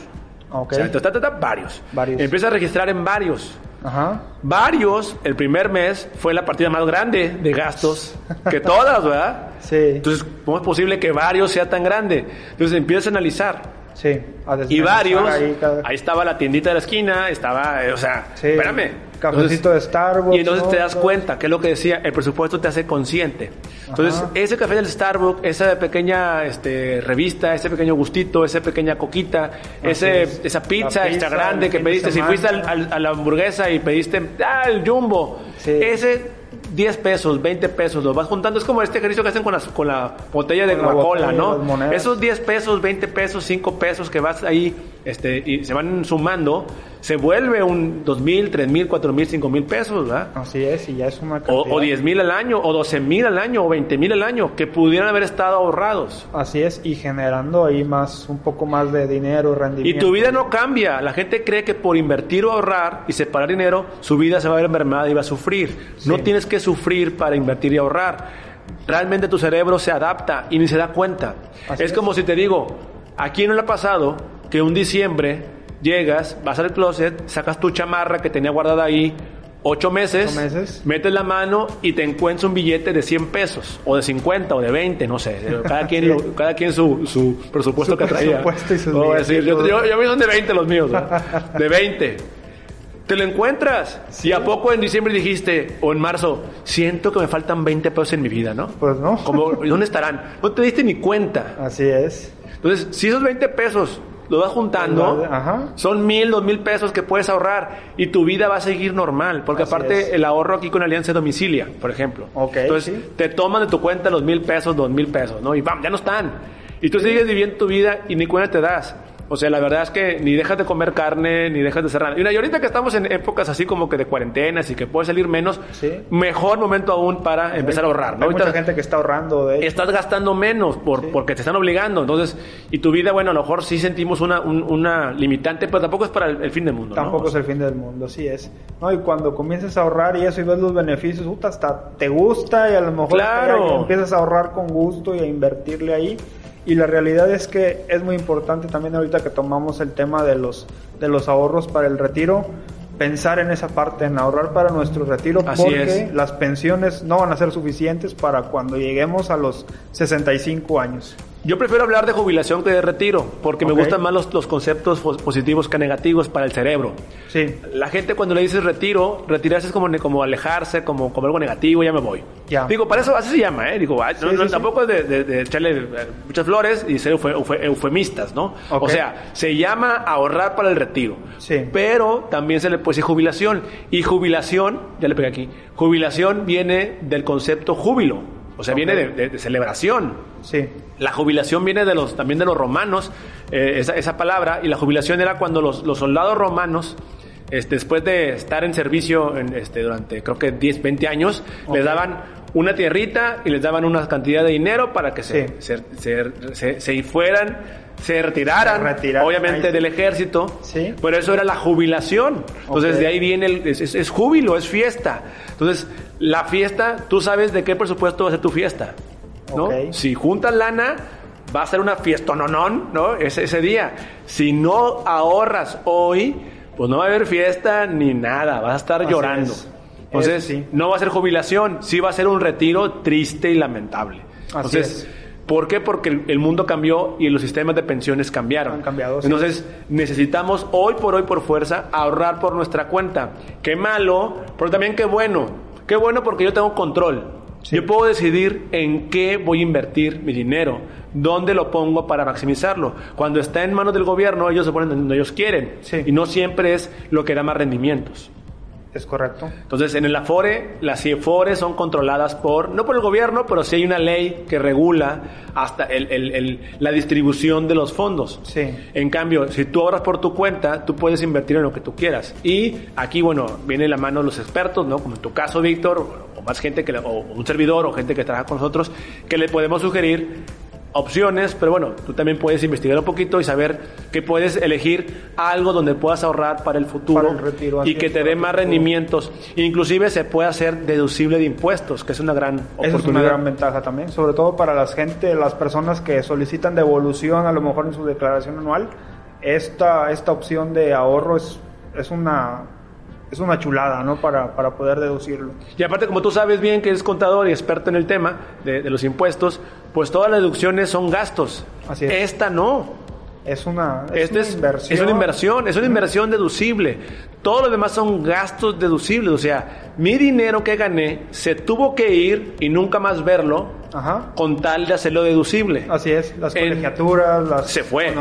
Ok. O sea, ta, ta, ta, varios. Varios. Empieza a registrar en varios. Ajá. Varios, el primer mes fue la partida más grande de gastos que todas, ¿verdad? Sí. Entonces, ¿cómo es posible que varios sea tan grande? Entonces empiezas a analizar. Sí. a Y varios, ahí, estaba la tiendita de la esquina, estaba, eh, o sea, Sí. espérame. Cafecito de Starbucks, Y entonces ¿no? te das cuenta, que es lo que decía, el presupuesto te hace consciente. Entonces, Ajá. ese café del Starbucks, esa pequeña este, revista, ese pequeño gustito, esa pequeña coquita, ese, es. esa La pizza extra pizza, grande que pediste, si fuiste al- al- a la hamburguesa y pediste, ah, el jumbo, Sí. ese 10 pesos, 20 pesos, lo vas juntando. Es como este ejercicio que hacen con, las- con la botella de Coca-Cola, ¿no? Esos 10 pesos, 20 pesos, 5 pesos que vas ahí este, y se van sumando, se vuelve un 2 mil, 3 mil, 4 mil, 5 mil pesos, ¿verdad? Así es, y ya es una O, cantidad. o 10 mil al año, o 12 mil al año, o 20 mil al año, que pudieran haber estado ahorrados. Así es, y generando ahí más, un poco más de dinero, Y rendimiento. tu vida no cambia. La gente cree que por invertir o ahorrar y separar dinero, su vida se va a ver mermada y va a sufrir. No tienes que sufrir para invertir y ahorrar. Realmente tu cerebro se adapta y ni se da cuenta. Así es, es. como si te digo, ¿a quién no le ha pasado que un diciembre llegas, vas al closet, sacas tu chamarra que tenía guardada ahí ocho meses, Ocho meses. metes la mano y te encuentras un billete de 100 pesos, o de 50, o de 20, no sé. Cada quien, lo- cada quien su, su presupuesto Su que traía. presupuesto y sus No voy a decir, yo, yo, yo son de 20 los míos, de 20. Te lo encuentras. ¿Y a poco en diciembre dijiste, o en marzo, siento que me faltan 20 pesos en mi vida, ¿no? Pues no. Como, ¿y ¿Dónde estarán? No te diste ni cuenta. Así es. Entonces, si esos 20 pesos los vas juntando, Ajá. son mil, dos mil pesos que puedes ahorrar y tu vida va a seguir normal. Porque Así aparte, es. el ahorro aquí con Alianza Domicilia, por ejemplo. Ok, Entonces, sí. te toman de tu cuenta los mil pesos, dos mil pesos, ¿no? Y ¡bam! Ya no están. Y tú sigues viviendo tu vida y ni cuenta te das. O sea, la verdad es que ni dejas de comer carne, ni dejas de hacer nada. Y ahorita que estamos en épocas así como que de cuarentenas y que puede salir menos, Sí. mejor momento aún para empezar a ahorrar, ¿no? Hay mucha gente que está ahorrando de estás gastando menos por, Sí. porque te están obligando. Entonces, y tu vida, bueno, a lo mejor sí sentimos una, un- una limitante, pero tampoco es para el, el fin del mundo. ¿no? Tampoco es el fin del mundo, sí es. No, y cuando comienzas a ahorrar y eso y ves los beneficios, puta, hasta te gusta y a lo mejor Claro. empiezas a ahorrar con gusto y a invertirle ahí. Y la realidad es que es muy importante también ahorita que tomamos el tema de los de los ahorros para el retiro, pensar en esa parte, en ahorrar para nuestro retiro, Así porque es. las pensiones no van a ser suficientes para cuando lleguemos a los 65 años. Yo prefiero hablar de jubilación que de retiro, porque me gustan más los, los conceptos positivos que negativos para el cerebro. Sí, La gente cuando le dices retiro, retirarse es como, como alejarse, como, como algo negativo, ya me voy. Ya. Digo, para eso así se llama, ¿eh? Digo, ay, no, Sí, no, sí, tampoco es de, de- de echarle eh, muchas flores y ser eufemistas, ¿no? Ok. O sea, se llama ahorrar para el retiro. Sí. Pero también se le puede decir jubilación. Y jubilación, ya le pegué aquí, jubilación viene del concepto júbilo. O sea, viene de, de- de celebración. sí, La jubilación viene de los, también de los romanos, eh, esa, esa palabra, y la jubilación era cuando los, los soldados romanos este, después de estar en servicio en, este, durante creo que 10, 20 años, les daban una tierrita y les daban una cantidad de dinero para que se, Sí. se, se, se fueran, se retiraran, Se retiraran, obviamente ahí. del ejército, Sí. pero eso era la jubilación. Entonces de ahí viene, el, es, es- es júbilo, es fiesta. Entonces, la fiesta, tú sabes de qué presupuesto va a ser tu fiesta, ¿no? Si juntas lana, va a ser una fiesta, no, ¿no? Ese, ese día. Si no ahorras hoy, pues no va a haber fiesta ni nada, vas a estar Así llorando. es. Entonces, sí. no va a ser jubilación, sí va a ser un retiro triste y lamentable. Así Entonces, es. ¿Por qué? Porque el, mundo cambió y los sistemas de pensiones cambiaron. Han cambiado, sí. Entonces, necesitamos hoy por hoy, por fuerza, ahorrar por nuestra cuenta. Qué malo, pero también qué bueno. Qué bueno porque yo tengo control. Sí. Yo puedo decidir en qué voy a invertir mi dinero, dónde lo pongo para maximizarlo. Cuando está en manos del gobierno, ellos se ponen donde ellos quieren. Sí. Y no siempre es lo que da más rendimientos. Es correcto. Entonces, en el Afore, las CIFORES son controladas por, no por el gobierno, pero sí hay una ley que regula hasta el- el- el- la distribución de los fondos. Sí. En cambio, si tú ahorras por tu cuenta, tú puedes invertir en lo que tú quieras. Y aquí, bueno, viene la mano de los expertos, ¿no? Como en tu caso, Víctor, o más gente que, o un servidor, o gente que trabaja con nosotros, que le podemos sugerir opciones, pero bueno, tú también puedes investigar un poquito y saber que puedes elegir algo donde puedas ahorrar para el futuro Para el retiro, así y que te dé más rendimientos. Inclusive se puede hacer deducible de impuestos, que es una gran Esa es una oportunidad. gran ventaja también, sobre todo para las gente, las personas que solicitan devolución a lo mejor en su declaración anual. Esta, esta opción de ahorro es, es una es una chulada, ¿no? Para, para poder deducirlo. Y aparte, como tú sabes bien que eres contador y experto en el tema de, de los impuestos, pues todas las deducciones son gastos. Así es. Esta no. Es una, es Esta una es, inversión. es una inversión, es una inversión deducible. Todo lo demás son gastos deducibles. O sea, mi dinero que gané se tuvo que ir y nunca más verlo Ajá. con tal de hacerlo deducible. Así es, las En- colegiaturas, las Se fue.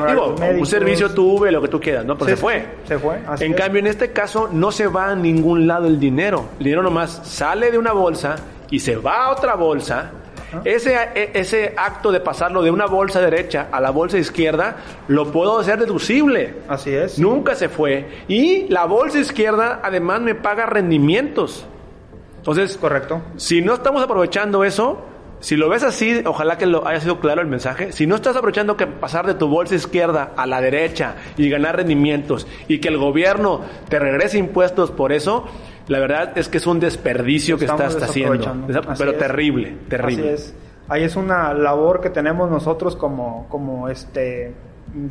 un servicio tuve, lo que tú quieras, ¿no? Pero Sí, se fue. se fue, así en es. cambio, en este caso, no se va a ningún lado el dinero. El dinero nomás sale de una bolsa y se va a otra bolsa. Ese, e- ese acto de pasarlo de una bolsa derecha a la bolsa izquierda lo puedo hacer deducible. Así es. Nunca se fue. Y la bolsa izquierda además me paga rendimientos. Entonces, Correcto. si no estamos aprovechando eso, si lo ves así, ojalá que lo haya sido claro el mensaje. Si no estás aprovechando que pasar de tu bolsa izquierda a la derecha y ganar rendimientos y que el gobierno te regrese impuestos por eso, la verdad es que es un desperdicio que estás haciendo. Así Pero terrible, terrible. Así es. Ahí es una labor que tenemos nosotros como, como este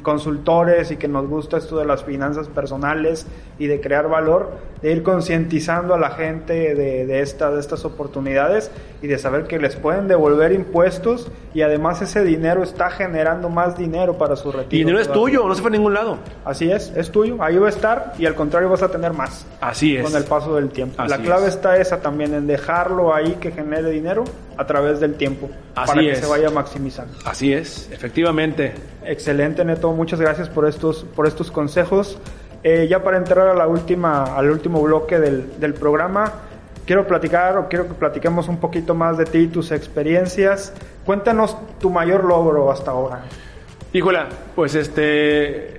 consultores y que nos gusta esto de las finanzas personales y de crear valor, de ir concientizando a la gente de, de, esta, de estas oportunidades y de saber que les pueden devolver impuestos y además ese dinero está generando más dinero para su retiro. Y no es tuyo, no se fue a ningún lado. Así es, es tuyo, ahí va a estar y al contrario vas a tener más Así es. con el paso del tiempo. Así la clave es. está esa también, en dejarlo ahí que genere dinero a través del tiempo Así para que se vaya maximizando. Así es, efectivamente. Excelente, Neto, muchas gracias por estos, por estos consejos. Eh, ya para entrar a la última, al último bloque del, del programa, quiero platicar o quiero que platiquemos un poquito más de ti, tus experiencias. Cuéntanos tu mayor logro hasta ahora. Híjola, pues este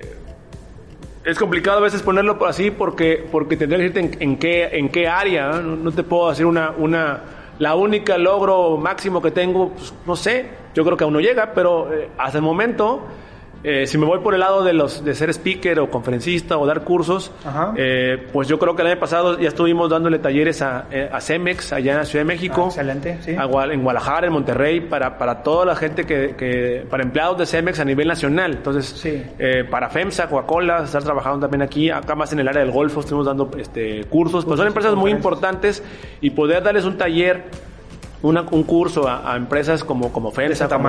es complicado a veces ponerlo así porque porque tendría que decirte en, qué en qué área, ¿no? Te puedo decir una una la única logro máximo que tengo, pues, no sé, yo creo que aún no llega, pero eh, hasta el momento eh, si me voy por el lado de los de ser speaker o conferencista o dar cursos, eh, pues yo creo que el año pasado ya estuvimos dándole talleres a, eh, a Cemex allá en la Ciudad de México. Ah, excelente, sí. A en Guadalajara, en Monterrey, para, para toda la gente que, que- para empleados de Cemex a nivel nacional. Entonces, Sí. eh, para FEMSA, Coca-Cola, estar trabajando también aquí, acá más en el área del Golfo, estuvimos dando este, cursos. Pues son empresas muy importantes y poder darles un taller una- un curso a, a empresas como, como FEMSA, como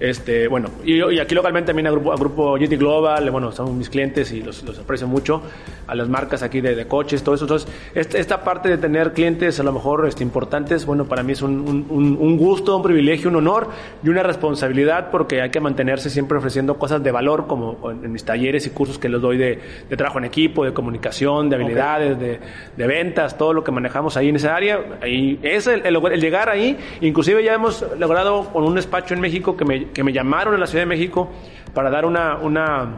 este, bueno, y, y aquí localmente también a grupo, a grupo GT Global, bueno, son mis clientes y los, los aprecio mucho, a las marcas aquí de, de coches, todo eso. Entonces, esta, esta parte de tener clientes a lo mejor este, importantes, bueno, para mí es un, un- gusto, un privilegio, un honor y una responsabilidad porque hay que mantenerse siempre ofreciendo cosas de valor, como en, en mis talleres y cursos que les doy de, de trabajo en equipo, de comunicación, de habilidades, de, de ventas, todo lo que manejamos ahí en esa área. Ahí es el, el- el llegar ahí. Inclusive ya hemos logrado con un despacho en México que me, que me llamaron en la Ciudad de México para dar una, una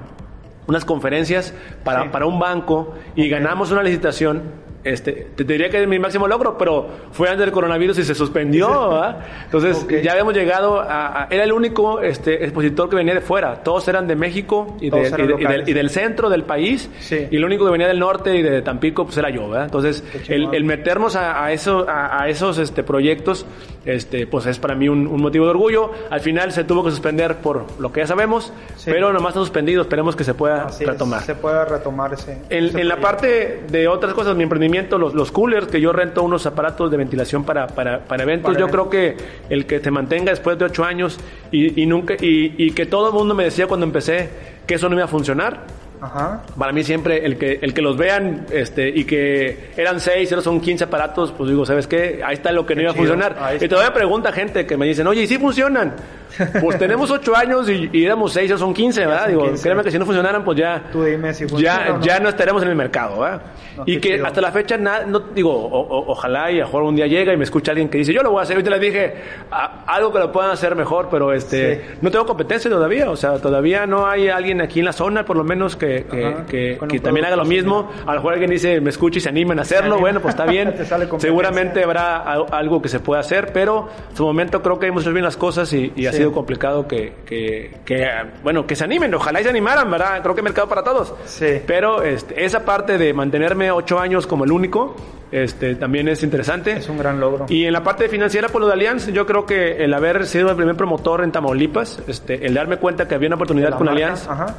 unas conferencias para, Sí. para un banco y ganamos una licitación. Este, te diría que es mi máximo logro, pero fue antes del coronavirus y se suspendió. ¿verdad? Entonces Ok. ya habíamos llegado a, a- Era el único este, expositor que venía de fuera. Todos eran de México y, de- y de- y del, y del centro del país. Sí. Y el único que venía del norte y de Tampico pues era yo. ¿verdad? Entonces el, el meternos a, a eso, a, esos este, proyectos este, pues es para mí un, un motivo de orgullo. Al final se tuvo que suspender por lo que ya sabemos, Sí. pero nomás está suspendido. Esperemos que se pueda Así es, retomar. se puede retomar ese. En, ese en la parte de otras cosas, mi emprendimiento, los, los coolers, que yo rento unos aparatos de ventilación para, para, para eventos, Para yo creo que el que te mantenga después de ocho años y, y nunca y, y que todo el mundo me decía cuando empecé que eso no iba a funcionar. Ajá. Para mí siempre el que, el que los vean este, y que eran seis, ahora son 15 aparatos, pues digo, ¿sabes qué? Ahí está lo que no iba a funcionar. Ahí Y está. todavía pregunta gente que me dicen, oye, ¿y si funcionan? Pues tenemos ocho años y, y éramos seis, ya son 15, ¿verdad? son Digo, 15. créeme que si no funcionaran, pues ya Tú dime si funciona ya, no. ya no estaremos en el mercado, ¿verdad? No, y que chido. hasta la fecha, na- no, digo, o- o- ojalá y a mejor un día llega y me escucha alguien que dice, yo lo voy a hacer. Ahorita les dije a- algo que lo puedan hacer mejor, pero este, Sí. no tengo competencia todavía. O sea, todavía no hay alguien aquí en la zona, por lo menos, que, que, que- que un también haga lo mismo. A lo mejor alguien dice, me escucha y se animen a hacerlo. anima. Bueno, pues está bien. Seguramente habrá al- algo que se pueda hacer, pero en su momento creo que hemos hecho bien las cosas y, y ha Sí. sido complicado que, que, que, bueno, que se animen. Ojalá y se animaran, ¿verdad? Creo que mercado para todos. Sí. Pero este, esa parte de mantenerme ocho años como el único, este, también es interesante. Es un gran logro. Y en la parte financiera, por lo de Allianz, yo creo que el haber sido el primer promotor en Tamaulipas, este, el darme cuenta que había una oportunidad con Ajá.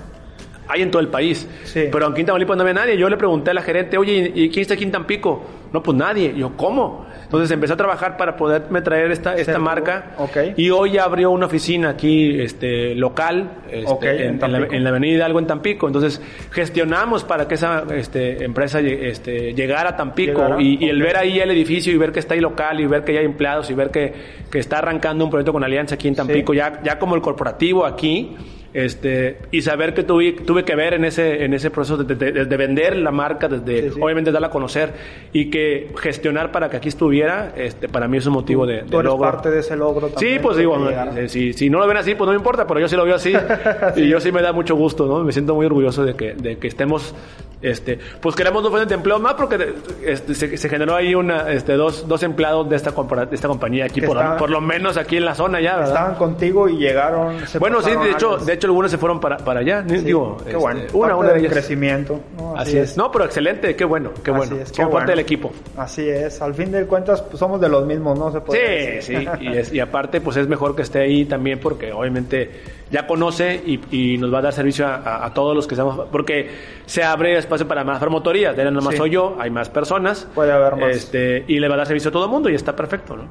Hay en todo el país. Sí. Pero aquí en Tamaulipas no había nadie. Yo le pregunté a la gerente, oye, ¿y quién está aquí en Tampico? No, pues nadie. Yo, ¿cómo? Entonces empecé a trabajar para poderme traer esta, marca. ok. Y hoy ya abrió una oficina aquí este, local este, en la, Tampico. en la avenida Algo en Tampico. Entonces gestionamos para que esa este, empresa este, llegara a Tampico. Llegara, Y, y el ver ahí el edificio y ver que está ahí local y ver que ya hay empleados y ver que, que está arrancando un proyecto con Alianza aquí en Tampico, ya, ya como el corporativo aquí. Este, y saber que tuve, tuve que ver en ese, en ese proceso de, de- de vender la marca, desde Sí, sí. obviamente darla a conocer y que gestionar para que aquí estuviera, este, para mí es un motivo de, de Tú eres logro. parte de ese logro también. Sí, pues digo, eh, si, si no lo ven así, pues no me importa, pero yo sí lo veo así. Y yo sí me da mucho gusto, ¿no? Me siento muy orgulloso de que, de que estemos, este, pues queremos dos fuentes de empleo más porque este, se, se generó ahí una, este, dos, dos empleados de esta, de esta compañía aquí, por, por lo menos aquí en la zona ya, ¿verdad? Estaban contigo y llegaron. se Bueno, sí, de hecho, años. de hecho algunos se fueron para, para allá. Sí, Digo, qué este, bueno. una, Parte una de ellas. crecimiento. ¿no? Así es. No, pero excelente, qué bueno, qué Así bueno. es, qué Somos parte bueno. del equipo. Así es. Al fin de cuentas, pues, somos de los mismos, ¿no? Se puede Sí, decir. sí, y, es- y aparte pues es mejor que esté ahí también porque obviamente ya conoce y, y nos va a dar servicio a, a- a todos los que estamos, porque se abre espacio para más promotorías, ya no Sí. soy yo, hay más personas. Puede haber más. Este, y le va a dar servicio a todo el mundo y está perfecto, ¿no?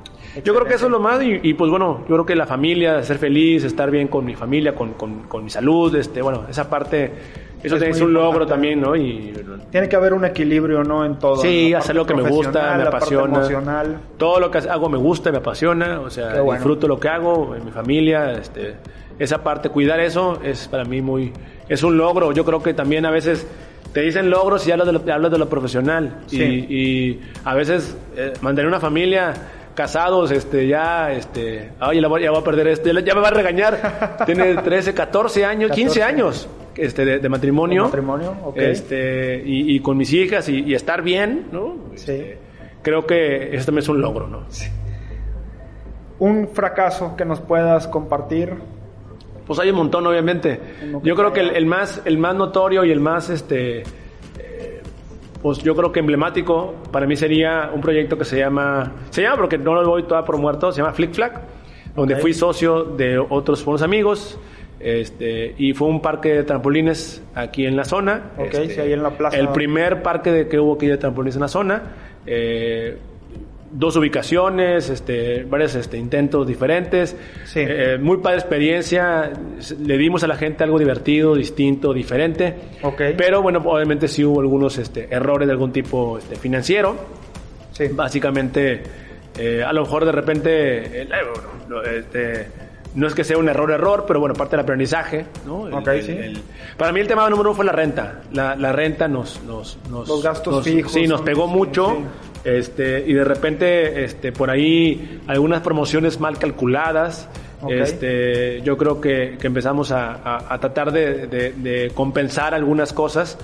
Yo creo que eso es lo más y, y, pues bueno, yo creo que la familia, ser feliz, estar bien con mi familia, con, con, con mi salud, este, bueno, esa parte, eso Es un logro también, ¿no? Y Tiene que haber un equilibrio, ¿no? En todo. Sí, hacer lo que me gusta, me apasiona. Todo lo que hago me gusta, me apasiona, o sea, bueno. disfruto lo que hago, en mi familia, este, esa parte, cuidar eso es para mí muy, es un logro. Yo creo que también a veces te dicen logros y hablas de lo, hablas de lo profesional. Sí. Y, y a veces eh, mantener una familia casados, este, ya, este, oye, ya voy a perder este, ya me va a regañar. Tiene 13, 14 años, 15 14. años este, de, de matrimonio. Matrimonio, ok. Este, y, y con mis hijas y, y estar bien, ¿no? Sí. Este, creo que eso también es un logro, ¿no? Un fracaso que nos puedas compartir. Pues hay un montón, obviamente. Yo creo que el, el más, el más notorio y el más, este, pues yo creo que emblemático para mí sería un proyecto que se llama, se llama porque no lo doy toda por muerto, se llama Flick Flack, donde fui socio de otros buenos amigos. Este, y fue un parque de trampolines aquí en la zona. Ok, Este, sí, ahí en la plaza. El primer parque de, que hubo aquí de trampolines en la zona. Eh, dos ubicaciones, este, varios este, intentos diferentes. Sí. Eh, muy padre experiencia. Le dimos a la gente algo divertido, distinto, diferente. Ok. Pero bueno, obviamente sí hubo algunos este, errores de algún tipo este, financiero. Sí. Básicamente, eh, a lo mejor de repente, eh, este, no es que sea un error, error, pero bueno, parte del aprendizaje, ¿no? El- Ok, el- sí. el- para mí el tema número uno fue la renta. La, la renta nos, nos, nos- Los gastos nos- fijos Sí, nos pegó mucho. sí. Este, y de repente, este, por ahí, algunas promociones mal calculadas, Este, yo creo que, que empezamos a, a, tratar de, de, de, compensar algunas cosas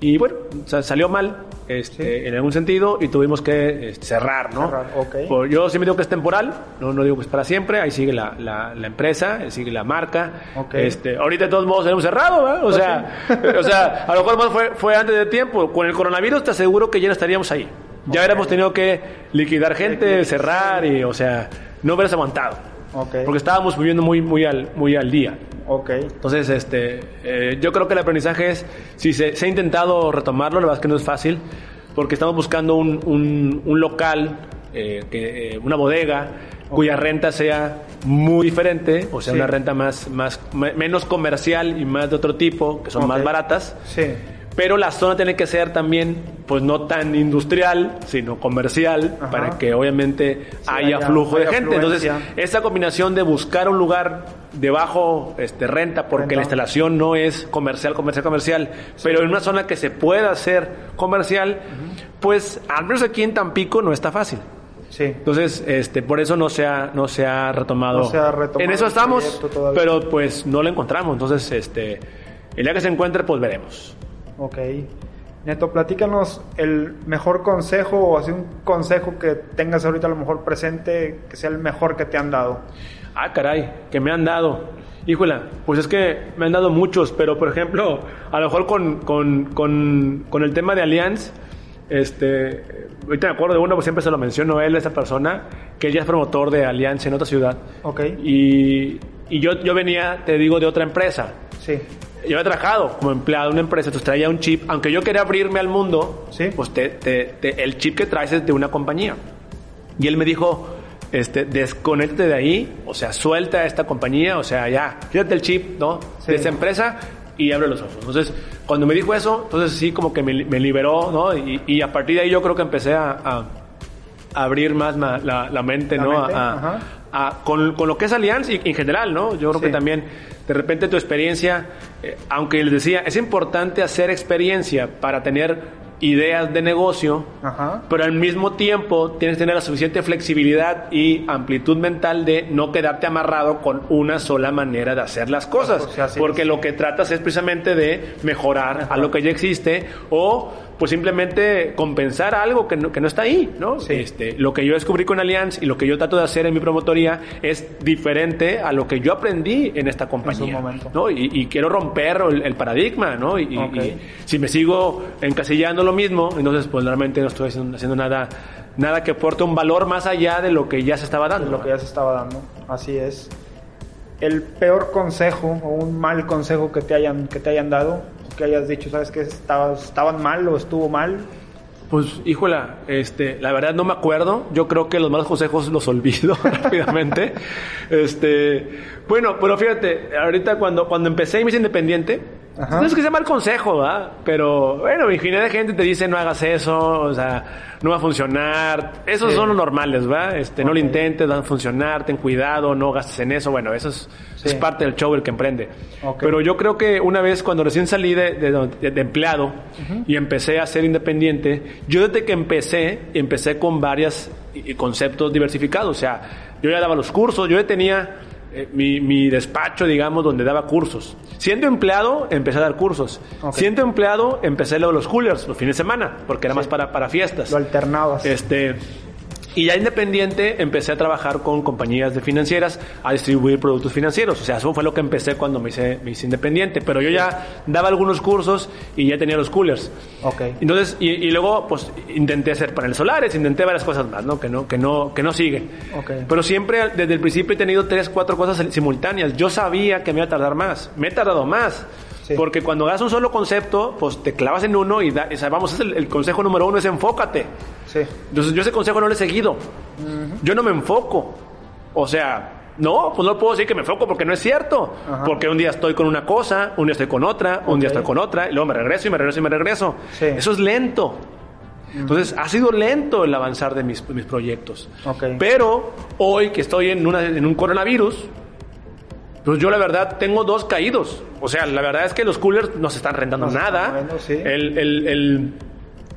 y bueno, salió mal este, en algún sentido y tuvimos que este, cerrar, ¿no? Cerrar, okay. yo siempre digo que es temporal, no, no digo que es para siempre, ahí sigue la, la, la empresa, sigue la marca. Okay. Este, ahorita de todos modos hemos cerrado, ¿verdad? O, pues sea, o sea, a lo mejor fue, fue antes de tiempo. Con el coronavirus te aseguro que ya no estaríamos ahí. Ya hubiéramos tenido que liquidar gente, cerrar y, o sea, no hubieras aguantado. Okay. Porque estábamos viviendo muy, muy, al, muy al día. Okay. Entonces, este, eh, yo creo que el aprendizaje es, si se, se, ha intentado retomarlo, la verdad es que no es fácil, porque estamos buscando un, un, un local, eh, que, eh, una bodega, okay. cuya renta sea muy diferente, o sea, sí. una renta más, más, menos comercial y más de otro tipo, que son más baratas. Sí pero la zona tiene que ser también, pues no tan industrial, sino comercial, Ajá. para que obviamente sí, haya, haya, flujo haya de gente. Afluencia. Entonces, esa combinación de buscar un lugar de bajo este, renta, porque renta. la instalación no es comercial, comercial, comercial, sí. pero en una zona que se pueda hacer comercial, pues al menos aquí en Tampico no está fácil. Sí. Entonces, este, por eso no se ha, no se ha retomado. No se ha retomado en eso estamos, pero pues no lo encontramos. Entonces, este, el día que se encuentre, pues veremos. Ok. Neto, platícanos el mejor consejo o así un consejo que tengas ahorita a lo mejor presente, que sea el mejor que te han dado. Ah, caray, que me han dado. Híjola, pues es que me han dado muchos, pero por ejemplo, a lo mejor con, con, con, con el tema de Allianz, este, ahorita me acuerdo de uno, pues siempre se lo menciono él, esa persona, que ella es promotor de Allianz en otra ciudad. Ok. Y, y yo, yo venía, te digo, de otra empresa. Sí yo he trabajado como empleado de una empresa, entonces traía un chip, aunque yo quería abrirme al mundo, ¿Sí? pues te, te, te, el chip que traes es de una compañía. Y él me dijo, este, desconéctate de ahí, o sea, suelta esta compañía, o sea, ya, quítate el chip, ¿no? Sí. De esa empresa y abre los ojos. Entonces, cuando me dijo eso, entonces sí, como que me, me liberó, ¿no? Y, y, a partir de ahí yo creo que empecé a, a, a abrir más la, la, la mente, la ¿no? Mente, a, a, con, con, lo que es Allianz y en general, ¿no? Yo creo sí. que también de repente tu experiencia, eh, aunque les decía, es importante hacer experiencia para tener ideas de negocio, Ajá. pero al mismo tiempo tienes que tener la suficiente flexibilidad y amplitud mental de no quedarte amarrado con una sola manera de hacer las cosas, sí, porque lo que tratas es precisamente de mejorar Ajá. a lo que ya existe o pues simplemente compensar algo que no, que no está ahí, ¿no? Sí. Este, lo que yo descubrí con Allianz y lo que yo trato de hacer en mi promotoría es diferente a lo que yo aprendí en esta compañía, en ¿no? Y, y, quiero romper el, el paradigma, ¿no? Y, okay. y, si me sigo encasillando lo mismo, entonces pues realmente no estoy haciendo, haciendo nada nada que aporte un valor más allá de lo que ya se estaba dando. Lo que ya se estaba dando, así es. El peor consejo o un mal consejo que te hayan, que te hayan dado, que hayas dicho, sabes estaba, estaban mal o estuvo mal. Pues, híjola, este, la verdad no me acuerdo. Yo creo que los malos consejos los olvido rápidamente. Este, bueno, pero fíjate, ahorita cuando, cuando empecé y me independiente, Ajá. no es que sea mal consejo, ¿verdad? Pero, bueno, infinidad de gente te dice no hagas eso, o sea, no va a funcionar. Esos sí. son los normales, ¿verdad? Este, okay. no lo intentes, van a funcionar, ten cuidado, no gastes en eso. Bueno, eso es, sí. es parte del show el que emprende. Okay. Pero yo creo que una vez cuando recién salí de, de, de, de empleado uh -huh. y empecé a ser independiente, yo desde que empecé, empecé con varios conceptos diversificados. O sea, yo ya daba los cursos, yo ya tenía eh, mi, mi, despacho, digamos, donde daba cursos. Siendo empleado, empecé a dar cursos. Okay. Siendo empleado, empecé lo de los coolers, los fines de semana, porque era sí. más para, para fiestas. Lo alternabas. Este, y ya independiente empecé a trabajar con compañías de financieras a distribuir productos financieros. O sea, eso fue lo que empecé cuando me hice, me hice independiente. Pero yo ya daba algunos cursos y ya tenía los coolers. Okay. Entonces, y, y, luego, pues, intenté hacer paneles solares, intenté varias cosas más, ¿no? Que no, que no, que no sigue. Okay. Pero siempre, desde el principio he tenido tres, cuatro cosas simultáneas. Yo sabía que me iba a tardar más. Me he tardado más. Sí. Porque cuando das un solo concepto, pues te clavas en uno y, da, o sea, vamos, el, el, consejo número uno es enfócate. Sí. Entonces yo ese consejo no lo he seguido. Uh -huh. Yo no me enfoco. O sea, no, pues no puedo decir que me enfoco porque no es cierto. Ajá. Porque un día estoy con una cosa, un día estoy con otra, un día estoy con otra, y luego me regreso y me regreso y me regreso. Sí. Eso es lento. Entonces, ha sido lento el avanzar de mis, mis proyectos. Okay. Pero hoy que estoy en, una, en un coronavirus, pues yo la verdad tengo dos caídos. O sea, la verdad es que los coolers no se están rentando no nada. Viendo, sí. el, el, el,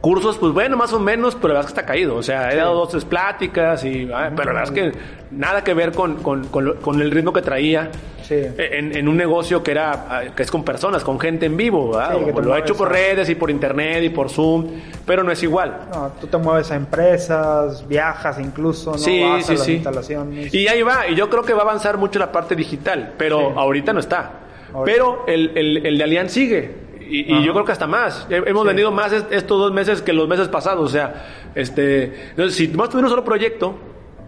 Cursos, pues bueno, más o menos, pero la verdad es que está caído. O sea, he dado dos, tres pláticas, y, ah, pero la verdad es que nada que ver con, con, con, el ritmo que traía Sí. en, en un negocio que era ah, que es con personas, con gente en vivo. ¿verdad? Sí, que O te lo he hecho por redes y por internet y por Zoom, pero no es igual. No, tú te mueves a empresas, viajas incluso, ¿no? Sí, Vas a las sí. instalaciones. Y ahí va, y yo creo que va a avanzar mucho la parte digital, pero ahorita no está. Ahorita. Pero el, el, el de Allianz sigue. Y, yo creo que hasta más. He- Hemos Sí. vendido más est- estos dos meses que los meses pasados. O sea, este, entonces, si vas a tener un solo proyecto,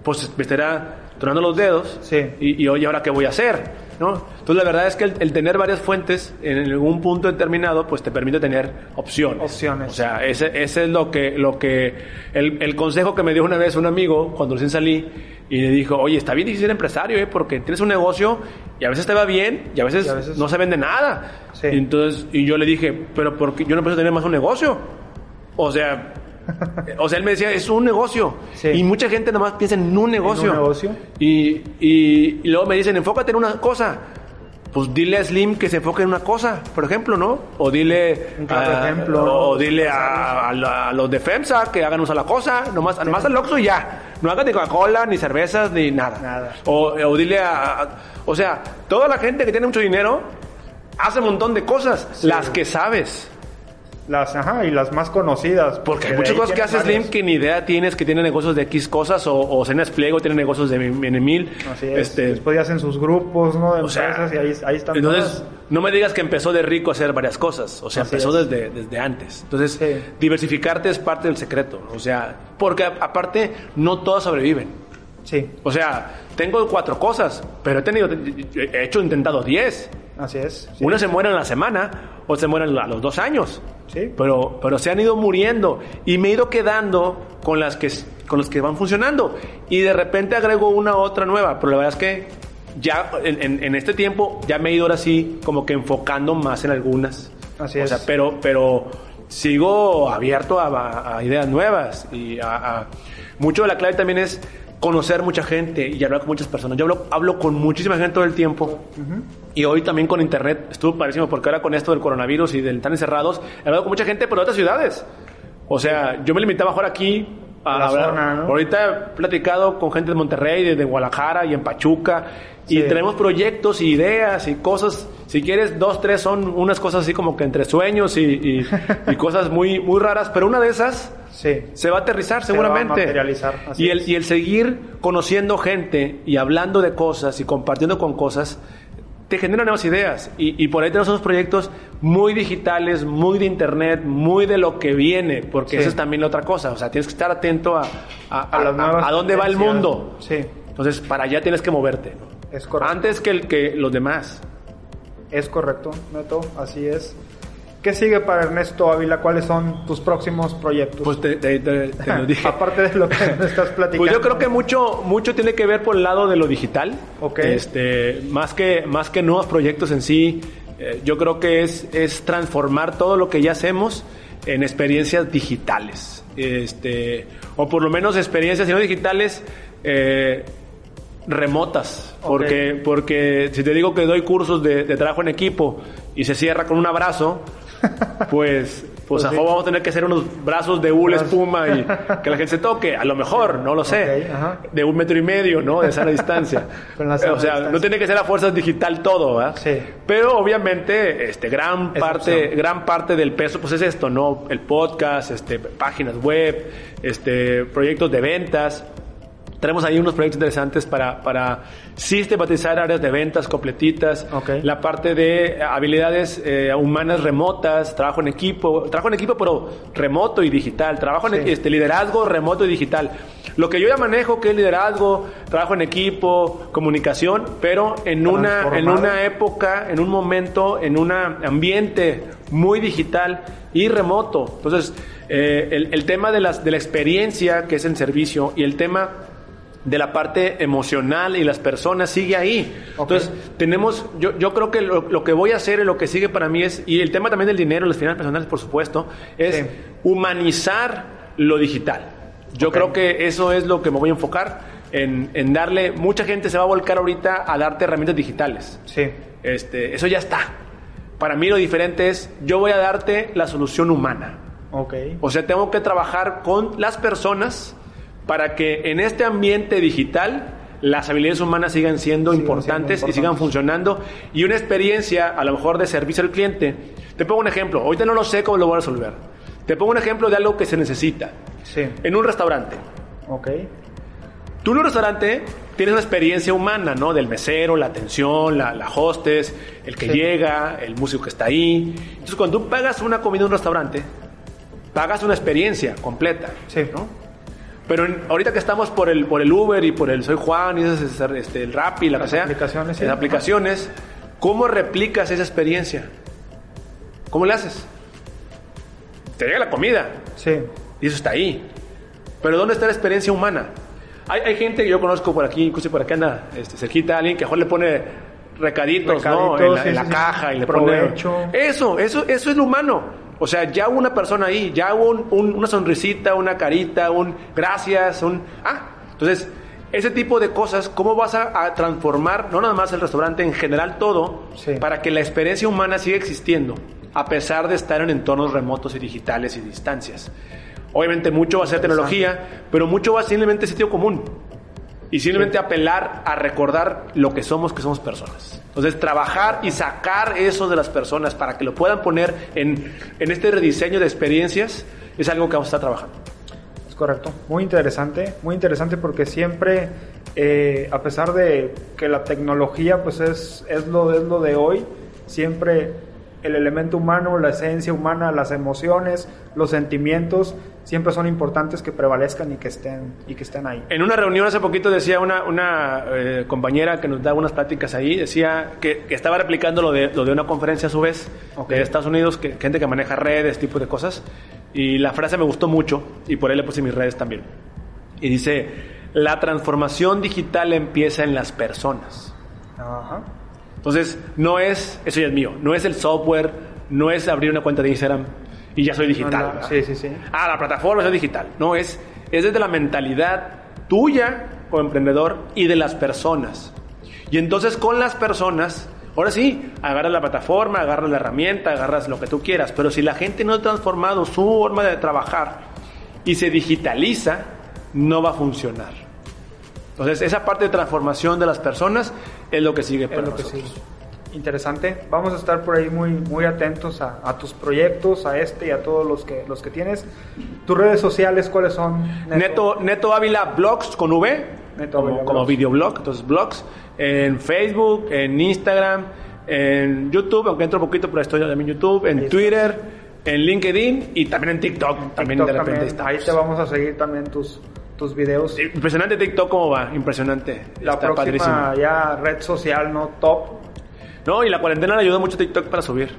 pues me estará tronando los dedos. Sí. Y, y oye, ¿ahora qué voy a hacer? ¿No? Entonces, la verdad es que el, el tener varias fuentes en algún punto determinado, pues te permite tener opciones. Opciones. O sea, ese, ese es lo que, lo que, el, el consejo que me dio una vez un amigo cuando recién salí y le dijo, oye, está bien difícil ser empresario, ¿eh? porque tienes un negocio y a veces te va bien y a veces, Y a veces- no se vende nada. Sí. Y entonces, y yo le dije, pero porque yo no empiezo a tener más un negocio. O sea, o sea, él me decía, es un negocio. Sí. Y mucha gente nada más piensa en un negocio. negocio? Y, y, y luego me dicen, enfócate en una cosa. Pues dile a Slim que se enfoque en una cosa, por ejemplo, ¿no? O dile, Un claro a- ejemplo, o dile a, a a los de FEMSA que hagan uso la cosa, nomás, nomás al Oxxo y ya. No hagan ni Coca-Cola, ni cervezas, ni nada. Nada. O, o dile a, a- O sea, toda la gente que tiene mucho dinero hace un montón de cosas, las que sabes. Las, ajá, y las más conocidas. Porque hay muchas cosas que hace Slim que ni idea tienes que tiene negocios de X cosas o, o Cenas Pliego tiene negocios de mi- mil. Así es. Este, Después ya hacen sus grupos, ¿no? De o sea, y ahí, ahí están entonces, todas. no me digas que empezó de rico a hacer varias cosas. O sea, Así empezó es. desde, desde antes. Entonces, Sí. diversificarte es parte del secreto. O sea, porque aparte, no todas sobreviven. Sí, O sea, tengo cuatro cosas, pero he tenido, he hecho, intentado diez. así es. sí. Unas se mueren a la semana o se mueren a los dos años. Sí. Pero, pero se han ido muriendo y me he ido quedando con las que con las que van funcionando y de repente agrego una otra nueva. Pero la verdad es que ya en, en- en este tiempo ya me he ido ahora sí como que enfocando más en algunas. Así o es. sea, pero, pero sigo abierto a, a- a ideas nuevas y a, a- mucho de la clave también es conocer mucha gente y hablar con muchas personas. Yo hablo, hablo con muchísima gente todo el tiempo. Y hoy también con internet estuvo parísimo porque ahora con esto del coronavirus y del tan encerrados, he hablado con mucha gente de otras ciudades. O sea, yo me limitaba ahora aquí a La hablar. zona, ¿no? Ahorita he platicado con gente de Monterrey, de, de Guadalajara y en Pachuca. Y tenemos proyectos y ideas y cosas. Si quieres, dos, tres son unas cosas así como que entre sueños y, y- y cosas muy, muy raras. Pero una de esas Sí. se va a aterrizar Se va a seguramente. materializar, y, el, y el seguir conociendo gente y hablando de cosas y compartiendo con cosas te genera nuevas ideas. Y, y por ahí tenemos unos proyectos muy digitales, muy de internet, muy de lo que viene, porque Sí. esa es también la otra cosa. O sea, tienes que estar atento a, a, A dónde va el mundo. Sí. Entonces, para allá tienes que moverte. ¿no? Es correcto. Antes que, el, que los demás. Es correcto, Neto, así es. ¿Qué sigue para Ernesto Ávila? ¿Cuáles son tus próximos proyectos? Pues te, te- te- te lo dije. Aparte de lo que estás platicando. Pues yo creo que mucho, mucho tiene que ver por el lado de lo digital. Ok. Este, más que, más que nuevos proyectos en sí, eh, yo creo que es, es transformar todo lo que ya hacemos en experiencias digitales. Este, o por lo menos experiencias, si no digitales, eh, remotas. Porque, porque si te digo que doy cursos de, de trabajo en equipo y se cierra con un abrazo, pues, pues, Pues sí. vamos a tener que hacer unos brazos de hule espuma y que la gente se toque. A lo mejor, no lo sé. De un metro y medio, ¿no? De sana distancia. O sea, distancia. no tiene que ser a fuerzas digital todo, ¿verdad? Sí. Pero obviamente, este, gran Es parte, opción. gran parte del peso, pues es esto, ¿no? El podcast, este, páginas web, este, proyectos de ventas. Tenemos ahí unos proyectos interesantes para, para sistematizar áreas de ventas completitas. Ok. La parte de habilidades eh, humanas remotas, trabajo en equipo, trabajo en equipo pero remoto y digital, trabajo en Sí. este, liderazgo remoto y digital. Lo que yo ya manejo que es liderazgo, trabajo en equipo, comunicación, pero en una, en una época, en un momento, en un ambiente muy digital y remoto. Entonces, eh, el, el tema de, las, de la experiencia que es el servicio y el tema de la parte emocional y las personas sigue ahí. Entonces, tenemos, yo, yo creo que lo, lo que voy a hacer y lo que sigue para mí es, y el tema también del dinero, las finanzas personales, por supuesto, es Sí. humanizar lo digital. Yo creo que eso es lo que me voy a enfocar en, en darle, mucha gente se va a volcar ahorita a darte herramientas digitales. Sí. Este, eso ya está. Para mí lo diferente es, yo voy a darte la solución humana. Ok. O sea, tengo que trabajar con las personas para que en este ambiente digital las habilidades humanas sigan siendo, Sigan importantes, siendo y sigan funcionando. Y una experiencia, a lo mejor, de servicio al cliente. Te pongo un ejemplo. Ahorita no lo sé cómo lo voy a resolver. Te pongo un ejemplo de algo que se necesita. Sí. En un restaurante. Ok. Tú en un restaurante tienes una experiencia humana, ¿no? Del mesero, la atención, la, la hostess, el que Sí. llega, el músico que está ahí. Entonces, cuando tú pagas una comida en un restaurante, pagas una experiencia completa. Sí. ¿no? Pero en- ahorita que estamos por el, por el Uber y por el Soy Juan y esas, este, el Rappi, la que Las sea, aplicaciones, sí. las aplicaciones, ¿cómo replicas esa experiencia? ¿Cómo le haces? Te llega la comida, Sí. y eso está ahí. Pero ¿dónde está la experiencia humana? Hay, hay gente que yo conozco por aquí, incluso por acá anda este, cerquita, alguien que a mejor le pone recaditos, ¿no? En la, sí, en la sí, sí. caja y le pone... Eso, eso, eso es lo humano. O sea, ya hubo una persona ahí, ya hubo un- un- una sonrisita, una carita, un gracias, un... Ah, entonces, ese tipo de cosas, ¿cómo vas a, a transformar, no nada más el restaurante, en general todo, Sí. para que la experiencia humana siga existiendo, a pesar de estar en entornos remotos y digitales y distancias? Obviamente mucho va a ser tecnología, pero mucho va a ser simplemente sitio común. Y simplemente apelar a recordar lo que somos, que somos personas. Entonces, trabajar y sacar eso de las personas para que lo puedan poner en, en este rediseño de experiencias es algo que vamos a estar trabajando. Es correcto. Muy interesante, muy interesante porque siempre, eh, a pesar de que la tecnología pues es, es, lo, es lo de hoy, siempre el elemento humano, la esencia humana, las emociones, los sentimientos, siempre son importantes que prevalezcan y que estén, y que estén ahí. En una reunión hace poquito decía una, una eh, compañera que nos daba unas pláticas ahí, decía que, que estaba replicando lo de, lo de una conferencia a su vez Ok. de Estados Unidos, que, gente que maneja redes, tipo de cosas. Y la frase me gustó mucho y por ahí le puse mis redes también. Y dice, la transformación digital empieza en las personas. Ajá. Entonces, no es, eso ya es mío, no es el software, no es abrir una cuenta de Instagram y ya soy digital. No, no, ¿verdad? sí, sí, sí. Ah, la plataforma es digital. No, es, es desde la mentalidad tuya como emprendedor y de las personas. Y entonces con las personas, ahora sí, agarras la plataforma, agarras la herramienta, agarras lo que tú quieras, pero si la gente no ha transformado su forma de trabajar y se digitaliza, no va a funcionar. Entonces, esa parte de transformación de las personas es lo que sigue para Es lo que nosotros. sí. Interesante. Vamos a estar por ahí muy, muy atentos a, a tus proyectos, a este y a todos los que, los que tienes. ¿Tus redes sociales cuáles son? Neto, Neto Ávila Blogs con V, Neto como, Ávila como videoblog, entonces blogs, en Facebook, en Instagram, en YouTube, aunque entro un poquito, pero estoy también en YouTube, en. Twitter, en LinkedIn y también en TikTok, también TikTok de repente también. Ahí te vamos a seguir también tus, tus videos. Impresionante TikTok cómo va, impresionante. La Está próxima padrísimo. ya red social, ¿no? Top. No, y la cuarentena le ayudó mucho a TikTok para subir.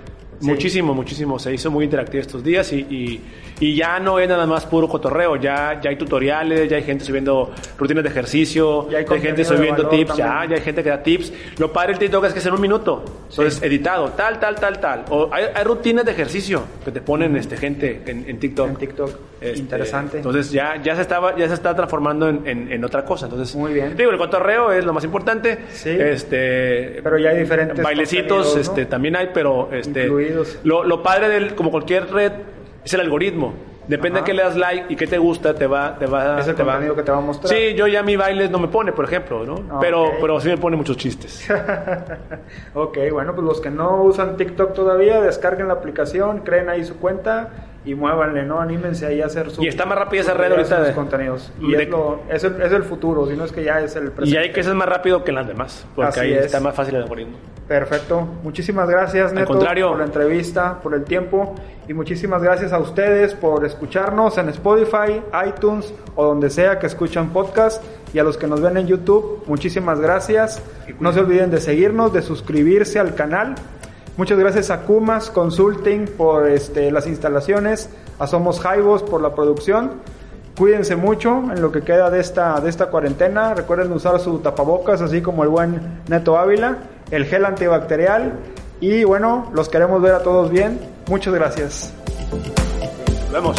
Sí. Muchísimo, muchísimo. Se hizo muy interactivo estos días y, y, y ya no es nada más puro cotorreo. Ya, ya hay tutoriales, ya hay gente subiendo rutinas de ejercicio, Ya hay hay gente subiendo tips, ya, también. ya hay gente que da tips. Lo padre del TikTok es que es en un minuto. Entonces, editado, tal, tal, tal, tal. O hay, hay rutinas de ejercicio que te ponen este, gente en, en TikTok. En TikTok. Este, Interesante. Entonces ya, ya se estaba, ya se está transformando en, en- en otra cosa. Entonces, Muy bien. Digo, el cotorreo es lo más importante. Sí. Este, Pero ya hay diferentes bailecitos, este, también hay, pero este, Lo, lo padre del, como cualquier red, es el algoritmo. Depende Ajá. de qué le das like y qué te gusta, te va, te va, Es el te va- contenido que te va a mostrar. Sí, yo ya mi bailes no me pone, por ejemplo, ¿no? Ah, pero, pero sí me pone muchos chistes. ok, bueno, pues los que no usan TikTok todavía, descarguen la aplicación, creen ahí su cuenta y muévanle, ¿no? Anímense ahí a hacer su. Y está más rápida esa red ahorita de- contenidos. Y de- es, lo- es el, es el futuro, si no es que ya es el presente. y hay que ser más rápido que las demás, porque Así ahí es. está más fácil el algoritmo. Perfecto. Muchísimas gracias, Neto, contrario. por la entrevista, por el tiempo. Y muchísimas gracias a ustedes por escucharnos en Spotify, iTunes o donde sea que escuchan podcast. Y a los que nos ven en YouTube, muchísimas gracias. No se olviden de seguirnos, de suscribirse al canal. Muchas gracias a Kumas Consulting por este, las instalaciones, a Somos Jaivos por la producción. Cuídense mucho en lo que queda de esta, de esta cuarentena. Recuerden usar su tapabocas, así como el buen Neto Ávila, el gel antibacterial. Y bueno, los queremos ver a todos bien. Muchas gracias. Nos vemos.